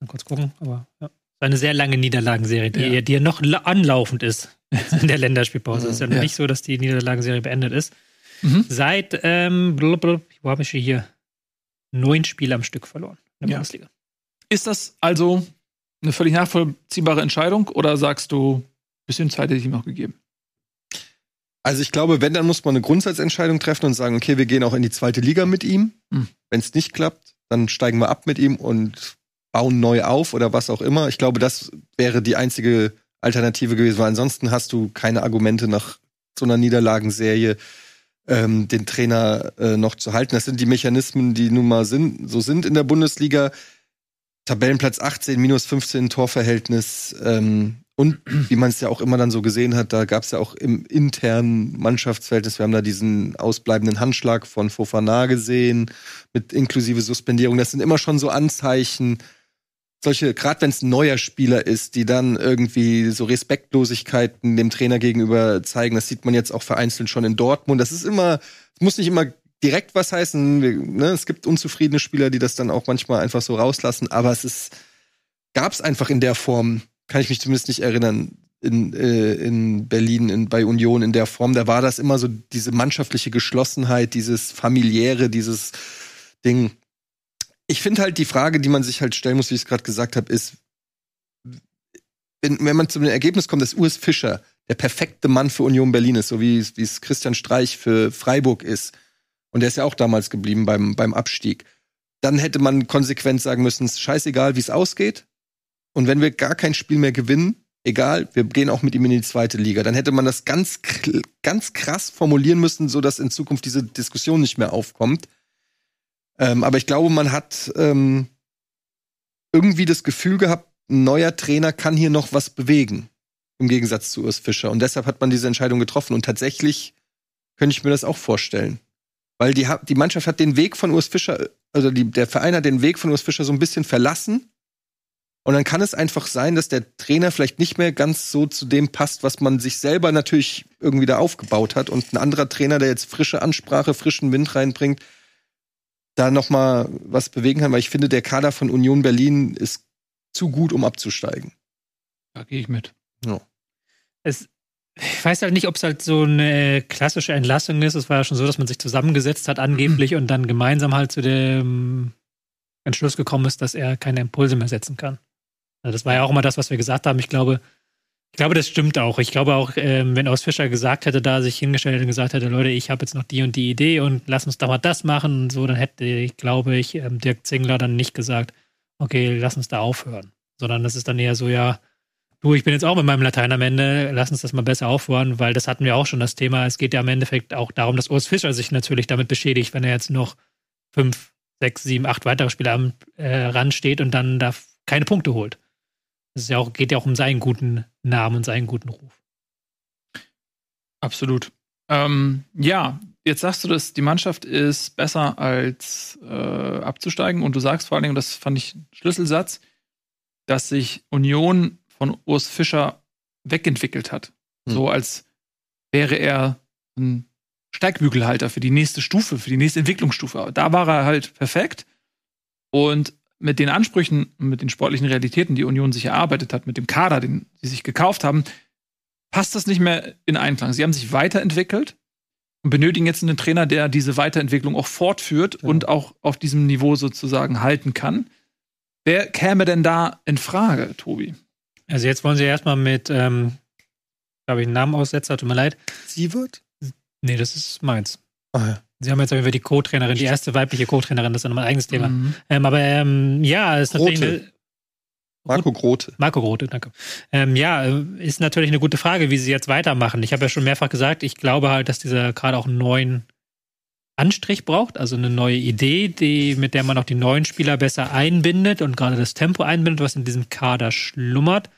Mal kurz gucken, aber ja. Eine sehr lange Niederlagenserie, die, Ja. die ja noch la- anlaufend ist *laughs* in der Länderspielpause. Es ist ja, noch Ja. nicht so, dass die Niederlagenserie beendet ist. Mhm. Seit, ähm, blub, wo habe ich hier? Neun Spiele am Stück verloren in der Ja. Bundesliga. Ist das also eine völlig nachvollziehbare Entscheidung oder sagst du, bisschen Zeit hätte ich ihm noch gegeben? Also ich glaube, wenn, dann muss man eine Grundsatzentscheidung treffen und sagen, okay, wir gehen auch in die zweite Liga mit ihm. Hm. Wenn es nicht klappt, dann steigen wir ab mit ihm und bauen neu auf oder was auch immer. Ich glaube, das wäre die einzige Alternative gewesen, weil ansonsten hast du keine Argumente nach so einer Niederlagenserie ähm, den Trainer äh, noch zu halten. Das sind die Mechanismen, die nun mal sind, so sind in der Bundesliga. Tabellenplatz 18, minus 15 Torverhältnis. Ähm, und wie man es ja auch immer dann so gesehen hat, da gab es ja auch im internen Mannschaftsverhältnis, wir haben da diesen ausbleibenden Handschlag von Fofana gesehen, mit inklusive Suspendierung. Das sind immer schon so Anzeichen, solche, gerade wenn es ein neuer Spieler ist, die dann irgendwie so Respektlosigkeiten dem Trainer gegenüber zeigen. Das sieht man jetzt auch vereinzelt schon in Dortmund. Das ist immer, muss nicht immer direkt was heißen. Ne? Es gibt unzufriedene Spieler, die das dann auch manchmal einfach so rauslassen, aber es ist, gab es einfach in der Form, kann ich mich zumindest nicht erinnern, in, äh, in Berlin, in, bei Union in der Form. Da war das immer so diese mannschaftliche Geschlossenheit, dieses familiäre, dieses Ding. Ich finde halt die Frage, die man sich halt stellen muss, wie ich es gerade gesagt habe, ist, wenn, wenn man zu dem Ergebnis kommt, dass Urs Fischer der perfekte Mann für Union Berlin ist, so wie es, Christian Streich für Freiburg ist, und der ist ja auch damals geblieben beim, beim Abstieg, dann hätte man konsequent sagen müssen, es ist scheißegal, wie es ausgeht. Und wenn wir gar kein Spiel mehr gewinnen, egal, wir gehen auch mit ihm in die zweite Liga. Dann hätte man das ganz, ganz krass formulieren müssen, so dass in Zukunft diese Diskussion nicht mehr aufkommt. Ähm, aber ich glaube, man hat ähm, irgendwie das Gefühl gehabt, ein neuer Trainer kann hier noch was bewegen. Im Gegensatz zu Urs Fischer. Und deshalb hat man diese Entscheidung getroffen. Und tatsächlich könnte ich mir das auch vorstellen. Weil die, die Mannschaft hat den Weg von Urs Fischer, also die, der Verein hat den Weg von Urs Fischer so ein bisschen verlassen. Und dann kann es einfach sein, dass der Trainer vielleicht nicht mehr ganz so zu dem passt, was man sich selber natürlich irgendwie da aufgebaut hat. Und ein anderer Trainer, der jetzt frische Ansprache, frischen Wind reinbringt, da noch mal was bewegen kann. Weil ich finde, der Kader von Union Berlin ist zu gut, um abzusteigen. Da gehe ich mit. Es, ich weiß halt nicht, ob es halt so eine klassische Entlassung ist. Es war ja schon so, dass man sich zusammengesetzt hat, angeblich, und dann gemeinsam halt zu dem Entschluss gekommen ist, dass er keine Impulse mehr setzen kann. Also das war ja auch immer das, was wir gesagt haben. Ich glaube, Ich glaube, das stimmt auch. Ich glaube auch, ähm, wenn Aus Fischer gesagt hätte, da sich hingestellt und gesagt hätte, Leute, ich habe jetzt noch die und die Idee und lass uns doch mal das machen und so, dann hätte ich, glaube ich, ähm, Dirk Zingler dann nicht gesagt, okay, lass uns da aufhören. Sondern das ist dann eher so, ja, du, ich bin jetzt auch mit meinem Latein am Ende, lass uns das mal besser aufhören, weil das hatten wir auch schon das Thema. Es geht ja im Endeffekt auch darum, dass Urs Fischer sich natürlich damit beschädigt, wenn er jetzt noch fünf, sechs, sieben, acht weitere Spieler am äh, Rand steht und dann da keine Punkte holt. Es ja geht ja auch um seinen guten Namen und seinen guten Ruf. Absolut. Ähm, ja, jetzt sagst du, dass die Mannschaft ist besser als äh, abzusteigen und du sagst vor allen Dingen, das fand ich ein Schlüsselsatz, dass sich Union von Urs Fischer wegentwickelt hat. Hm. So als wäre er ein Steigbügelhalter für die nächste Stufe, für die nächste Entwicklungsstufe. Da war er halt perfekt. Und mit den Ansprüchen, mit den sportlichen Realitäten, die Union sich erarbeitet hat, mit dem Kader, den sie sich gekauft haben, passt das nicht mehr in Einklang. Sie haben sich weiterentwickelt und benötigen jetzt einen Trainer, der diese Weiterentwicklung auch fortführt ja. und auch auf diesem Niveau sozusagen halten kann. Wer käme denn da in Frage, Tobi? Also jetzt wollen sie erstmal mit, ähm, glaube ich, einen Namen aussetzen, tut mir leid. Sievert? Nee, das ist meins. Ah, ja. Sie haben jetzt jeden Fall die Co-Trainerin, die erste weibliche Co-Trainerin, das ist nochmal ein eigenes Thema. Mhm. Ähm, aber ähm, ja, ist natürlich eine, Marco Grote. Marco Grote, danke. Ähm, ja, ist natürlich eine gute Frage, wie sie jetzt weitermachen. Ich habe ja schon mehrfach gesagt, ich glaube halt, dass dieser gerade auch einen neuen Anstrich braucht, also eine neue Idee, die, mit der man auch die neuen Spieler besser einbindet und gerade das Tempo einbindet, was in diesem Kader schlummert.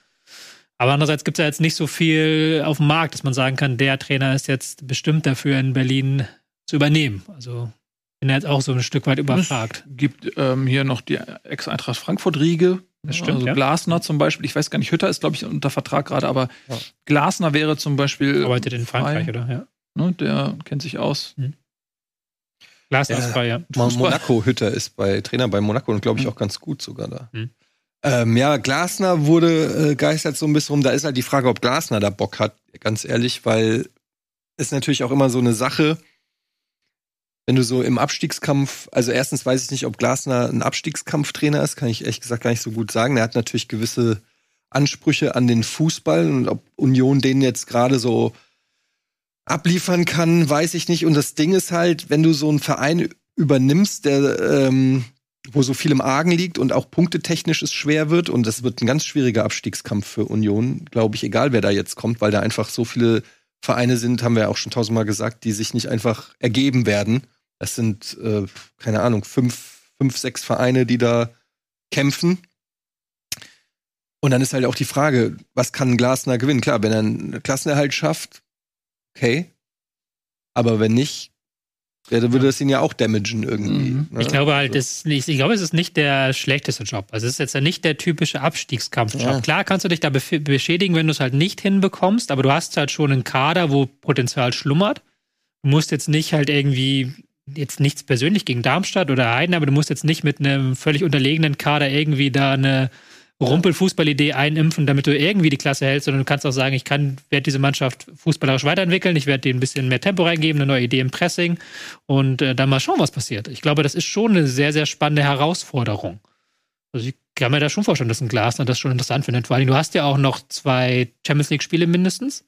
Aber andererseits gibt es ja jetzt nicht so viel auf dem Markt, dass man sagen kann, der Trainer ist jetzt bestimmt dafür in Berlin zu übernehmen. Also bin jetzt auch so ein Stück weit überfragt. Es gibt ähm, hier noch die Ex-Eintracht Frankfurt-Riege. Das stimmt. Also ja. Glasner zum Beispiel. Ich weiß gar nicht, Hütter ist, glaube ich, unter Vertrag gerade, aber ja. Glasner wäre zum Beispiel. Arbeitet in Frankreich, frei. oder? Ja. Ne, der kennt sich aus. Mhm. Glasner ist frei, ja. Monaco Hütter ist bei Trainer bei Monaco und glaube ich mhm. auch ganz gut sogar da. Mhm. Ähm, ja, Glasner wurde äh, geistert so ein bisschen rum. Da ist halt die Frage, ob Glasner da Bock hat, ganz ehrlich, weil es natürlich auch immer so eine Sache wenn du so im Abstiegskampf, also erstens weiß ich nicht, ob Glasner ein Abstiegskampftrainer ist, kann ich ehrlich gesagt gar nicht so gut sagen. Er hat natürlich gewisse Ansprüche an den Fußball und ob Union den jetzt gerade so abliefern kann, weiß ich nicht. Und das Ding ist halt, wenn du so einen Verein übernimmst, der ähm, wo so viel im Argen liegt und auch punktetechnisch es schwer wird und das wird ein ganz schwieriger Abstiegskampf für Union, glaube ich, egal wer da jetzt kommt, weil da einfach so viele Vereine sind, haben wir ja auch schon tausendmal gesagt, die sich nicht einfach ergeben werden. Das sind, äh, keine Ahnung, fünf, fünf, sechs Vereine, die da kämpfen. Und dann ist halt auch die Frage, was kann Glasner gewinnen? Klar, wenn er einen Klassenerhalt schafft, okay. Aber wenn nicht, ja, dann würde das ihn ja auch damagen irgendwie. Mhm. Ne? Ich glaube halt, das nicht, ich glaube, es ist nicht der schlechteste Job. Also es ist jetzt ja nicht der typische Abstiegskampfjob. Ja. Klar kannst du dich da beschädigen, wenn du es halt nicht hinbekommst, aber du hast halt schon einen Kader, wo Potenzial schlummert. Du musst jetzt nicht halt irgendwie jetzt nichts persönlich gegen Darmstadt oder Heiden, aber du musst jetzt nicht mit einem völlig unterlegenen Kader irgendwie da eine Rumpelfußballidee einimpfen, damit du irgendwie die Klasse hältst, sondern du kannst auch sagen, ich kann, werde diese Mannschaft fußballerisch weiterentwickeln, ich werde denen ein bisschen mehr Tempo reingeben, eine neue Idee im Pressing und äh, dann mal schauen, was passiert. Ich glaube, das ist schon eine sehr, sehr spannende Herausforderung. Also ich kann mir da schon vorstellen, dass ein Glasner das schon interessant findet. Vor allem, du hast ja auch noch zwei Champions League-Spiele mindestens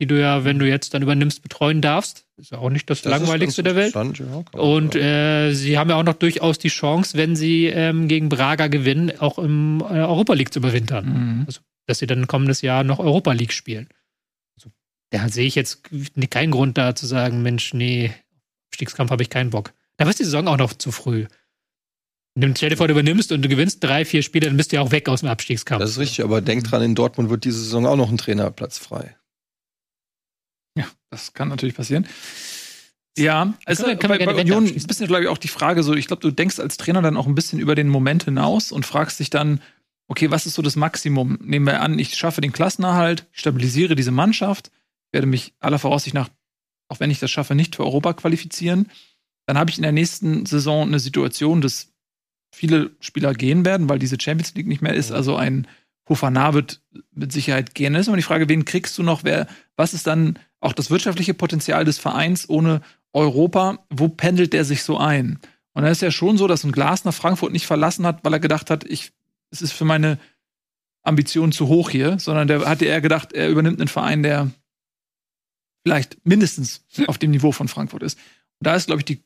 die du ja, wenn du jetzt dann übernimmst, betreuen darfst. Ist ja auch nicht das, das langweiligste der Welt. Ja, und äh, sie haben ja auch noch durchaus die Chance, wenn sie ähm, gegen Braga gewinnen, auch im äh, Europa League zu überwintern. Mhm. Also, dass sie dann kommendes Jahr noch Europa League spielen. Also, da sehe ich jetzt keinen Grund da zu sagen, Mensch, nee, Abstiegskampf habe ich keinen Bock. Da ist die Saison auch noch zu früh. Stell dir vor, du übernimmst und du gewinnst drei, vier Spiele, dann bist du ja auch weg aus dem Abstiegskampf. Das ist richtig, aber denk dran, in Dortmund wird diese Saison auch noch ein Trainerplatz frei. Das kann natürlich passieren. Ja, also kann, kann bei, bei Union ist ein bisschen, glaube ich, auch die Frage so, ich glaube, du denkst als Trainer dann auch ein bisschen über den Moment hinaus und fragst dich dann, okay, was ist so das Maximum? Nehmen wir an, ich schaffe den Klassenerhalt, ich stabilisiere diese Mannschaft, werde mich aller Voraussicht nach, auch wenn ich das schaffe, nicht für Europa qualifizieren. Dann habe ich in der nächsten Saison eine Situation, dass viele Spieler gehen werden, weil diese Champions League nicht mehr ist. Also ein Hofana wird mit Sicherheit gehen. Dann ist immer die Frage, wen kriegst du noch? Wer, was ist dann auch das wirtschaftliche Potenzial des Vereins ohne Europa? Wo pendelt der sich so ein? Und da ist ja schon so, dass ein Glasner Frankfurt nicht verlassen hat, weil er gedacht hat, ich, es ist für meine Ambitionen zu hoch hier, sondern der hatte eher gedacht, er übernimmt einen Verein, der vielleicht mindestens auf dem Niveau von Frankfurt ist. Und da ist, glaube ich, die,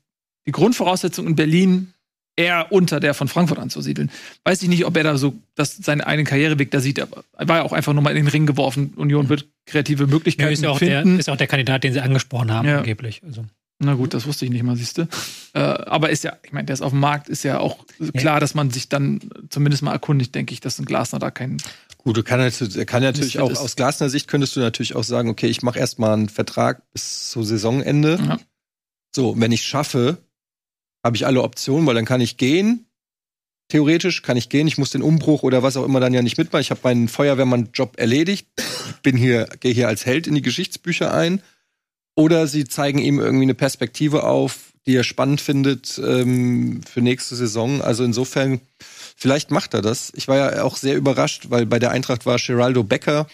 die Grundvoraussetzung in Berlin eher unter der von Frankfurt anzusiedeln. Weiß ich nicht, ob er da so dass seinen eigenen Karriereweg da sieht. Aber er war ja auch einfach nur mal in den Ring geworfen. Union wird kreative Möglichkeiten Ja, ist ja auch der, finden. ist auch der Kandidat, den sie angesprochen haben, Ja. angeblich. Also. Na gut, das wusste ich nicht mal, siehste. äh, aber ist ja, ich meine, der ist auf dem Markt, ist ja auch klar, dass man sich dann zumindest mal erkundigt, denke ich, dass ein Glasner da kein. Gut, du kann, natürlich- er kann natürlich auch, ist. aus Glasner Sicht könntest du natürlich auch sagen, okay, ich mache erstmal einen Vertrag bis zu Saisonende. Ja. So, wenn ich schaffe, habe ich alle Optionen, weil dann kann ich gehen. Theoretisch kann ich gehen. Ich muss den Umbruch oder was auch immer dann ja nicht mitmachen. Ich habe meinen Feuerwehrmann-Job erledigt. Bin hier, gehe hier als Held in die Geschichtsbücher ein. Oder sie zeigen ihm irgendwie eine Perspektive auf, die er spannend findet ähm, für nächste Saison. Also insofern, vielleicht macht er das. Ich war ja auch sehr überrascht, weil bei der Eintracht war Geraldo Becker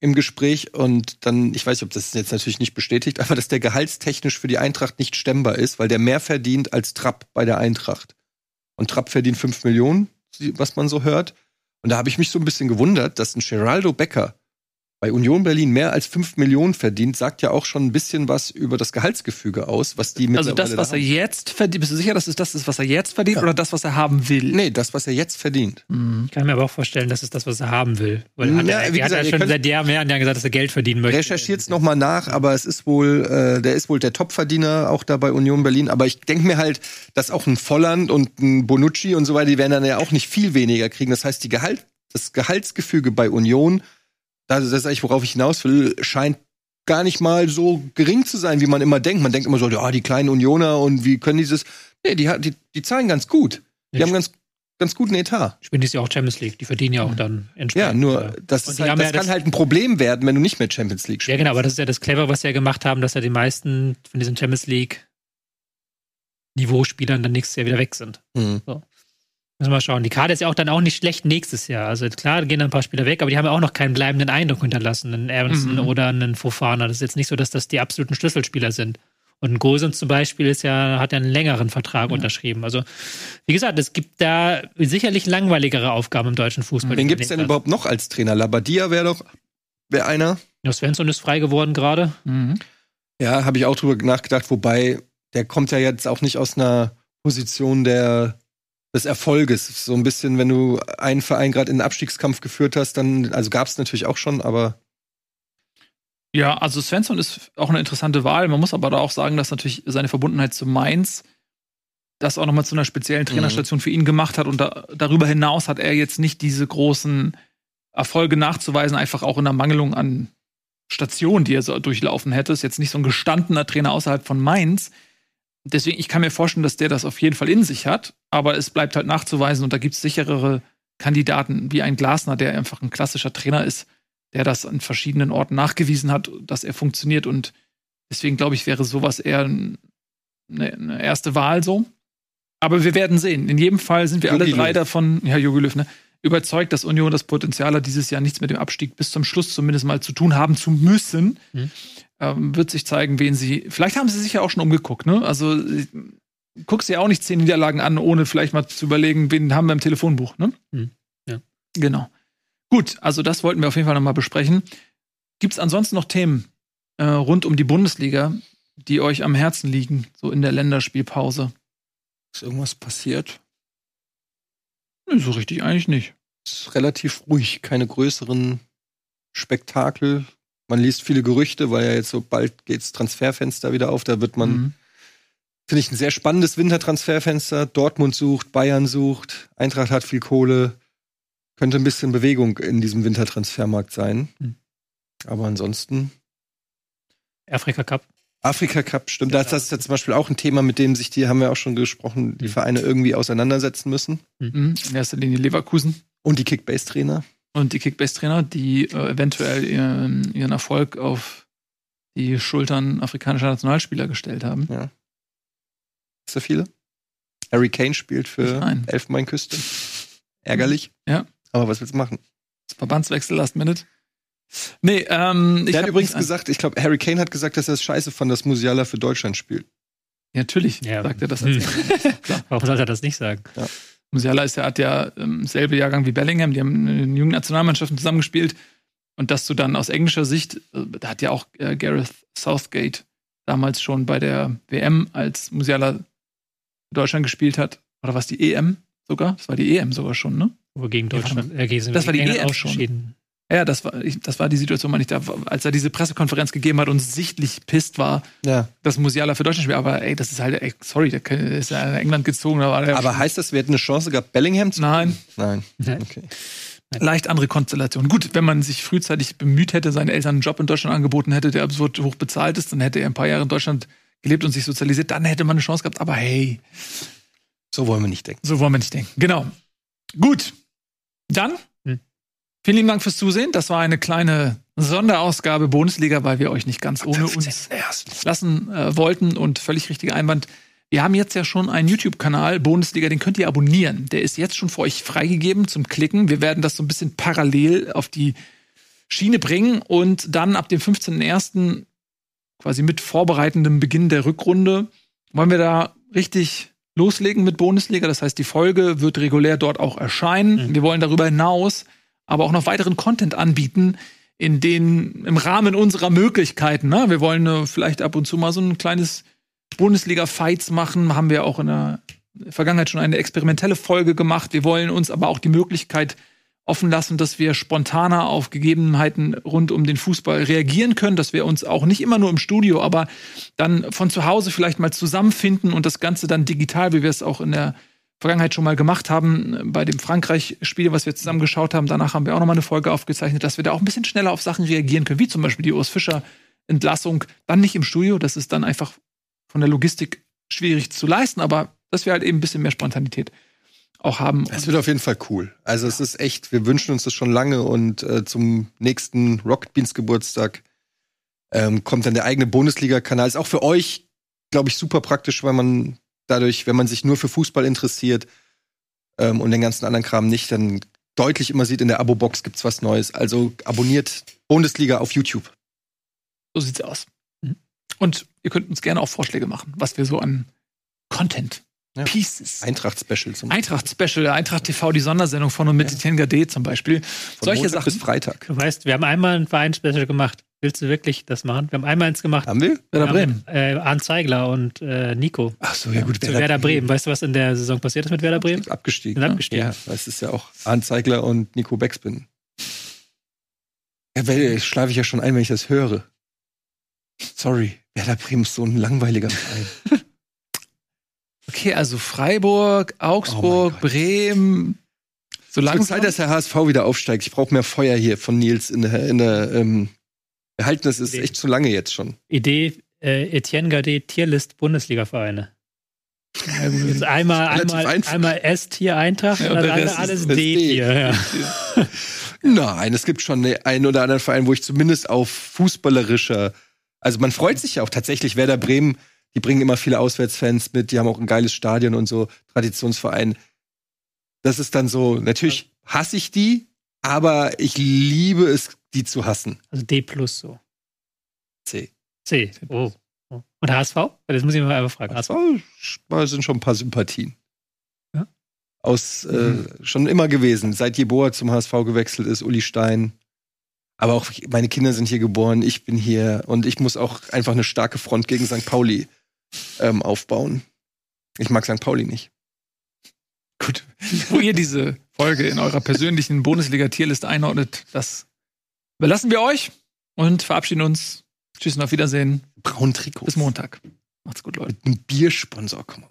im Gespräch und dann, ich weiß nicht, ob das jetzt natürlich nicht bestätigt, aber dass der gehaltstechnisch für die Eintracht nicht stemmbar ist, weil der mehr verdient als Trapp bei der Eintracht. Und Trapp verdient 5 Millionen, was man so hört. Und da habe ich mich so ein bisschen gewundert, dass ein Geraldo Becker bei Union Berlin mehr als 5 Millionen verdient, sagt ja auch schon ein bisschen was über das Gehaltsgefüge aus, was die Also das, mittlerweile was da er haben. jetzt verdient, bist du sicher, dass es das ist, was er jetzt verdient Ja. oder das, was er haben will? Nee, das, was er jetzt verdient. Mhm. Ich kann mir aber auch vorstellen, das ist das, was er haben will. Weil hat Ja, er, wie er hat ja gesagt, schon seit Jahren mehr Jahren gesagt, dass er Geld verdienen möchte. Recherchiert's noch mal nach, aber es ist wohl, äh, der ist wohl der Topverdiener auch da bei Union Berlin. Aber ich denke mir halt, dass auch ein Volland und ein Bonucci und so weiter, die werden dann ja auch nicht viel weniger kriegen. Das heißt, die Gehalt, das Gehaltsgefüge bei Union, das ist eigentlich, worauf ich hinaus will, scheint gar nicht mal so gering zu sein, wie man immer denkt. Man denkt immer so, ja, die kleinen Unioner und wie können dieses. Nee, die, die, die zahlen ganz gut. Die Ja, haben ganz, ganz guten Etat. Spielen die ja auch Champions League. Die verdienen ja auch dann Ja, entsprechend. nur das, ist halt, das ja kann das- halt ein Problem werden, wenn du nicht mehr Champions League Ja, spielst. genau, aber das ist ja das Clever, was sie ja gemacht haben, dass ja die meisten von diesen Champions League Niveauspielern dann nächstes Jahr wieder weg sind. Mhm. Müssen wir mal schauen. Die Karte ist ja auch dann auch nicht schlecht nächstes Jahr. Also klar, gehen dann ein paar Spieler weg, aber die haben ja auch noch keinen bleibenden Eindruck hinterlassen. Einen Ernsten Mhm. oder einen Fofana. Das ist jetzt nicht so, dass das die absoluten Schlüsselspieler sind. Und ein Gosens zum Beispiel ist ja, hat ja einen längeren Vertrag Ja. unterschrieben. Also, wie gesagt, es gibt da sicherlich langweiligere Aufgaben im deutschen Fußball. Wen gibt's denn überhaupt noch als Trainer? Labadia wäre doch wäre einer. Ja, Svensson ist frei geworden gerade. Mhm. Ja, habe ich auch drüber nachgedacht, wobei der kommt ja jetzt auch nicht aus einer Position der des Erfolges. So ein bisschen, wenn du einen Verein gerade in den Abstiegskampf geführt hast, dann, also gab's natürlich auch schon, aber Ja, also Svensson ist auch eine interessante Wahl. Man muss aber da auch sagen, dass natürlich seine Verbundenheit zu Mainz das auch nochmal zu einer speziellen Trainerstation für ihn gemacht hat. Und da, darüber hinaus hat er jetzt nicht diese großen Erfolge nachzuweisen, einfach auch in der Mangelung an Stationen, die er so durchlaufen hätte. Ist jetzt nicht so ein gestandener Trainer außerhalb von Mainz. Deswegen, ich kann mir vorstellen, dass der das auf jeden Fall in sich hat, aber es bleibt halt nachzuweisen und da gibt es sicherere Kandidaten wie ein Glasner, der einfach ein klassischer Trainer ist, der das an verschiedenen Orten nachgewiesen hat, dass er funktioniert und deswegen glaube ich, wäre sowas eher ein- eine, eine erste Wahl so. Aber wir werden sehen. In jedem Fall sind wir alle Jogi drei Löw. davon, ja, Jogi Löw, ne, überzeugt, dass Union das Potenzial hat, dieses Jahr nichts mit dem Abstieg bis zum Schluss zumindest mal zu tun haben zu müssen. Mhm. Ähm, wird sich zeigen, wen sie. Vielleicht haben sie sich ja auch schon umgeguckt, ne? Also guckst ja auch nicht zehn Niederlagen an, ohne vielleicht mal zu überlegen, wen haben wir im Telefonbuch, ne? Mhm. Ja. Genau. Gut, also das wollten wir auf jeden Fall nochmal besprechen. Gibt es ansonsten noch Themen äh, rund um die Bundesliga, die euch am Herzen liegen, so in der Länderspielpause? ist irgendwas passiert? Nö, so richtig eigentlich nicht. Ist relativ ruhig, keine größeren Spektakel. Man liest viele Gerüchte, weil ja jetzt so bald geht's Transferfenster wieder auf. Da wird man Mhm. Finde ich ein sehr spannendes Wintertransferfenster. Dortmund sucht, Bayern sucht, Eintracht hat viel Kohle. Könnte ein bisschen Bewegung in diesem Wintertransfermarkt sein. Hm. Aber ansonsten. Afrika Cup. Afrika Cup, stimmt. Ja, Das, das ist ja zum Beispiel auch ein Thema, mit dem sich die, haben wir auch schon gesprochen, die Hm. Vereine irgendwie auseinandersetzen müssen. Mhm. In erster Linie Leverkusen Und die Kickbase-Trainer. Und die Kickbase-Trainer, die äh, eventuell ihren, ihren Erfolg auf die Schultern afrikanischer Nationalspieler gestellt haben. Ist da viele? Harry Kane spielt für. Elfenbeinküste. Ärgerlich. Ja. Aber was willst du machen? Verbandswechsel last minute. Nee, ähm, ich Der hat übrigens gesagt, ich glaube, Harry Kane hat gesagt, dass er es scheiße fand, dass Musiala für Deutschland spielt. Ja, natürlich Ja. sagt er das. Hm. Als *laughs* Klar. Warum sollte er das nicht sagen? Musiala ist ja, hat ja ähm, selbe Jahrgang wie Bellingham, die haben in den jungen Nationalmannschaften zusammengespielt. Und dass du dann aus englischer Sicht, äh, da hat ja auch äh, Gareth Southgate damals schon bei der WM, als Musiala für Deutschland gespielt hat, oder was die EM sogar? Das war die EM sogar schon, ne? Wo gegen Deutschland, äh, gegen Das war die EM schon. Ja, das war, ich, das war die Situation, meine ich, da, als er diese Pressekonferenz gegeben hat und sichtlich pisst war, Ja. dass Musiala für Deutschland spielt. Aber ey, das ist halt, ey, sorry, der ist ja nach England gezogen. Aber heißt das, wir hätten eine Chance gehabt, Bellingham zu. Nein, Nein. Nein. Okay. leicht andere Konstellation. Gut, wenn man sich frühzeitig bemüht hätte, seinen Eltern einen Job in Deutschland angeboten hätte, der absurd hoch bezahlt ist, dann hätte er ein paar Jahre in Deutschland gelebt und sich sozialisiert, dann hätte man eine Chance gehabt. Aber hey, So wollen wir nicht denken. so wollen wir nicht denken. Genau. Gut. Dann. Vielen lieben Dank fürs Zusehen. Das war eine kleine Sonderausgabe Bundesliga, weil wir euch nicht ganz ohne uns lassen äh, wollten und völlig richtiger Einwand. Wir haben jetzt ja schon einen YouTube-Kanal, Bundesliga, den könnt ihr abonnieren. Der ist jetzt schon für euch freigegeben zum Klicken. Wir werden das so ein bisschen parallel auf die Schiene bringen und dann ab dem 15.01. quasi mit vorbereitendem Beginn der Rückrunde wollen wir da richtig loslegen mit Bundesliga. Das heißt, die Folge wird regulär dort auch erscheinen. Mhm. Wir wollen darüber hinaus aber auch noch weiteren Content anbieten, in den im Rahmen unserer Möglichkeiten. Ne? Wir wollen äh, vielleicht ab und zu mal so ein kleines Bundesliga-Fights machen. Haben wir auch in der Vergangenheit schon eine experimentelle Folge gemacht. Wir wollen uns aber auch die Möglichkeit offen lassen, dass wir spontaner auf Gegebenheiten rund um den Fußball reagieren können, dass wir uns auch nicht immer nur im Studio, aber dann von zu Hause vielleicht mal zusammenfinden und das Ganze dann digital, wie wir es auch in der Vergangenheit schon mal gemacht haben, bei dem Frankreich-Spiel, was wir zusammen geschaut haben. Danach haben wir auch noch mal eine Folge aufgezeichnet, dass wir da auch ein bisschen schneller auf Sachen reagieren können, wie zum Beispiel die Urs Fischer-Entlassung. Dann nicht im Studio, das ist dann einfach von der Logistik schwierig zu leisten, aber dass wir halt eben ein bisschen mehr Spontanität auch haben. Es wird auf jeden Fall cool. Also es ist echt, wir wünschen uns das schon lange und äh, zum nächsten Rocket Beans Geburtstag ähm, kommt dann der eigene Bundesliga-Kanal. Ist auch für euch, glaube ich, super praktisch, weil man dadurch, wenn man sich nur für Fußball interessiert ähm, und den ganzen anderen Kram nicht, dann deutlich immer sieht, in der Abo-Box gibt's was Neues. Also abonniert Bundesliga auf YouTube. So sieht's aus. Und ihr könnt uns gerne auch Vorschläge machen, was wir so an Content, Ja. Pieces, Eintracht-Special zum Eintracht-Special, Eintracht TV, die Sondersendung von und mit Etienne Gade zum Beispiel. von Solche Montag bis Sachen. Freitag. Du weißt, wir haben einmal ein Verein-Special gemacht. Willst du wirklich das machen? Wir haben einmal eins gemacht. Haben wir? Werder Bremen. Äh, Arndt Zeigler und äh, Nico. Ach so, ja gut. Zu Werder Bremen. Weißt du, was in der Saison passiert ist mit Werder Bremen? Abgestiegen. Sind abgestiegen. Ja, das ist ja auch Arndt Zeigler und Nico Beckspin. Ja, weil schlafe ich ja schon ein, wenn ich das höre. Sorry, Werder Bremen ist so ein langweiliger Verein. *laughs* Okay, also Freiburg, Oh Augsburg, Gott. Bremen. So Es wird langsam. Zeit, dass der HSV wieder aufsteigt. Ich brauche mehr Feuer hier von Nils in der, in der ähm, wir halten das ist Nee. echt zu lange jetzt schon. Idee, äh, Etienne Gade, Tierlist Bundesliga-Vereine. Jetzt einmal, einmal, einfach. einmal S-Tier Eintracht Ja, und Rest alles D-Tier. Ja. *laughs* Nein, es gibt schon ne- einen oder anderen Verein, wo ich zumindest auf fußballerischer, also man freut sich ja auch tatsächlich. Werder Bremen, die bringen immer viele Auswärtsfans mit, die haben auch ein geiles Stadion und so, Traditionsverein. Das ist dann so, natürlich hasse ich die, aber ich liebe es, die zu hassen. Also D plus so. C. C. Oh. Oh. Und HSV? Das muss ich mal einfach fragen. HSV? Da sind schon ein paar Sympathien. Ja? Aus, äh, Mhm. schon immer gewesen. Seit Jeboa zum HSV gewechselt ist, Uli Stein. Aber auch meine Kinder sind hier geboren, ich bin hier und ich muss auch einfach eine starke Front gegen St. Pauli ähm, aufbauen. Ich mag St. Pauli nicht. Gut. Wo ihr diese Folge in eurer persönlichen Bundesliga-Tierliste einordnet, das überlassen wir euch und verabschieden uns. Tschüss und auf Wiedersehen. Braun Trikot. Bis Montag. Macht's gut, Leute. Ein Biersponsor, komm mal.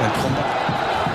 Mein Traum.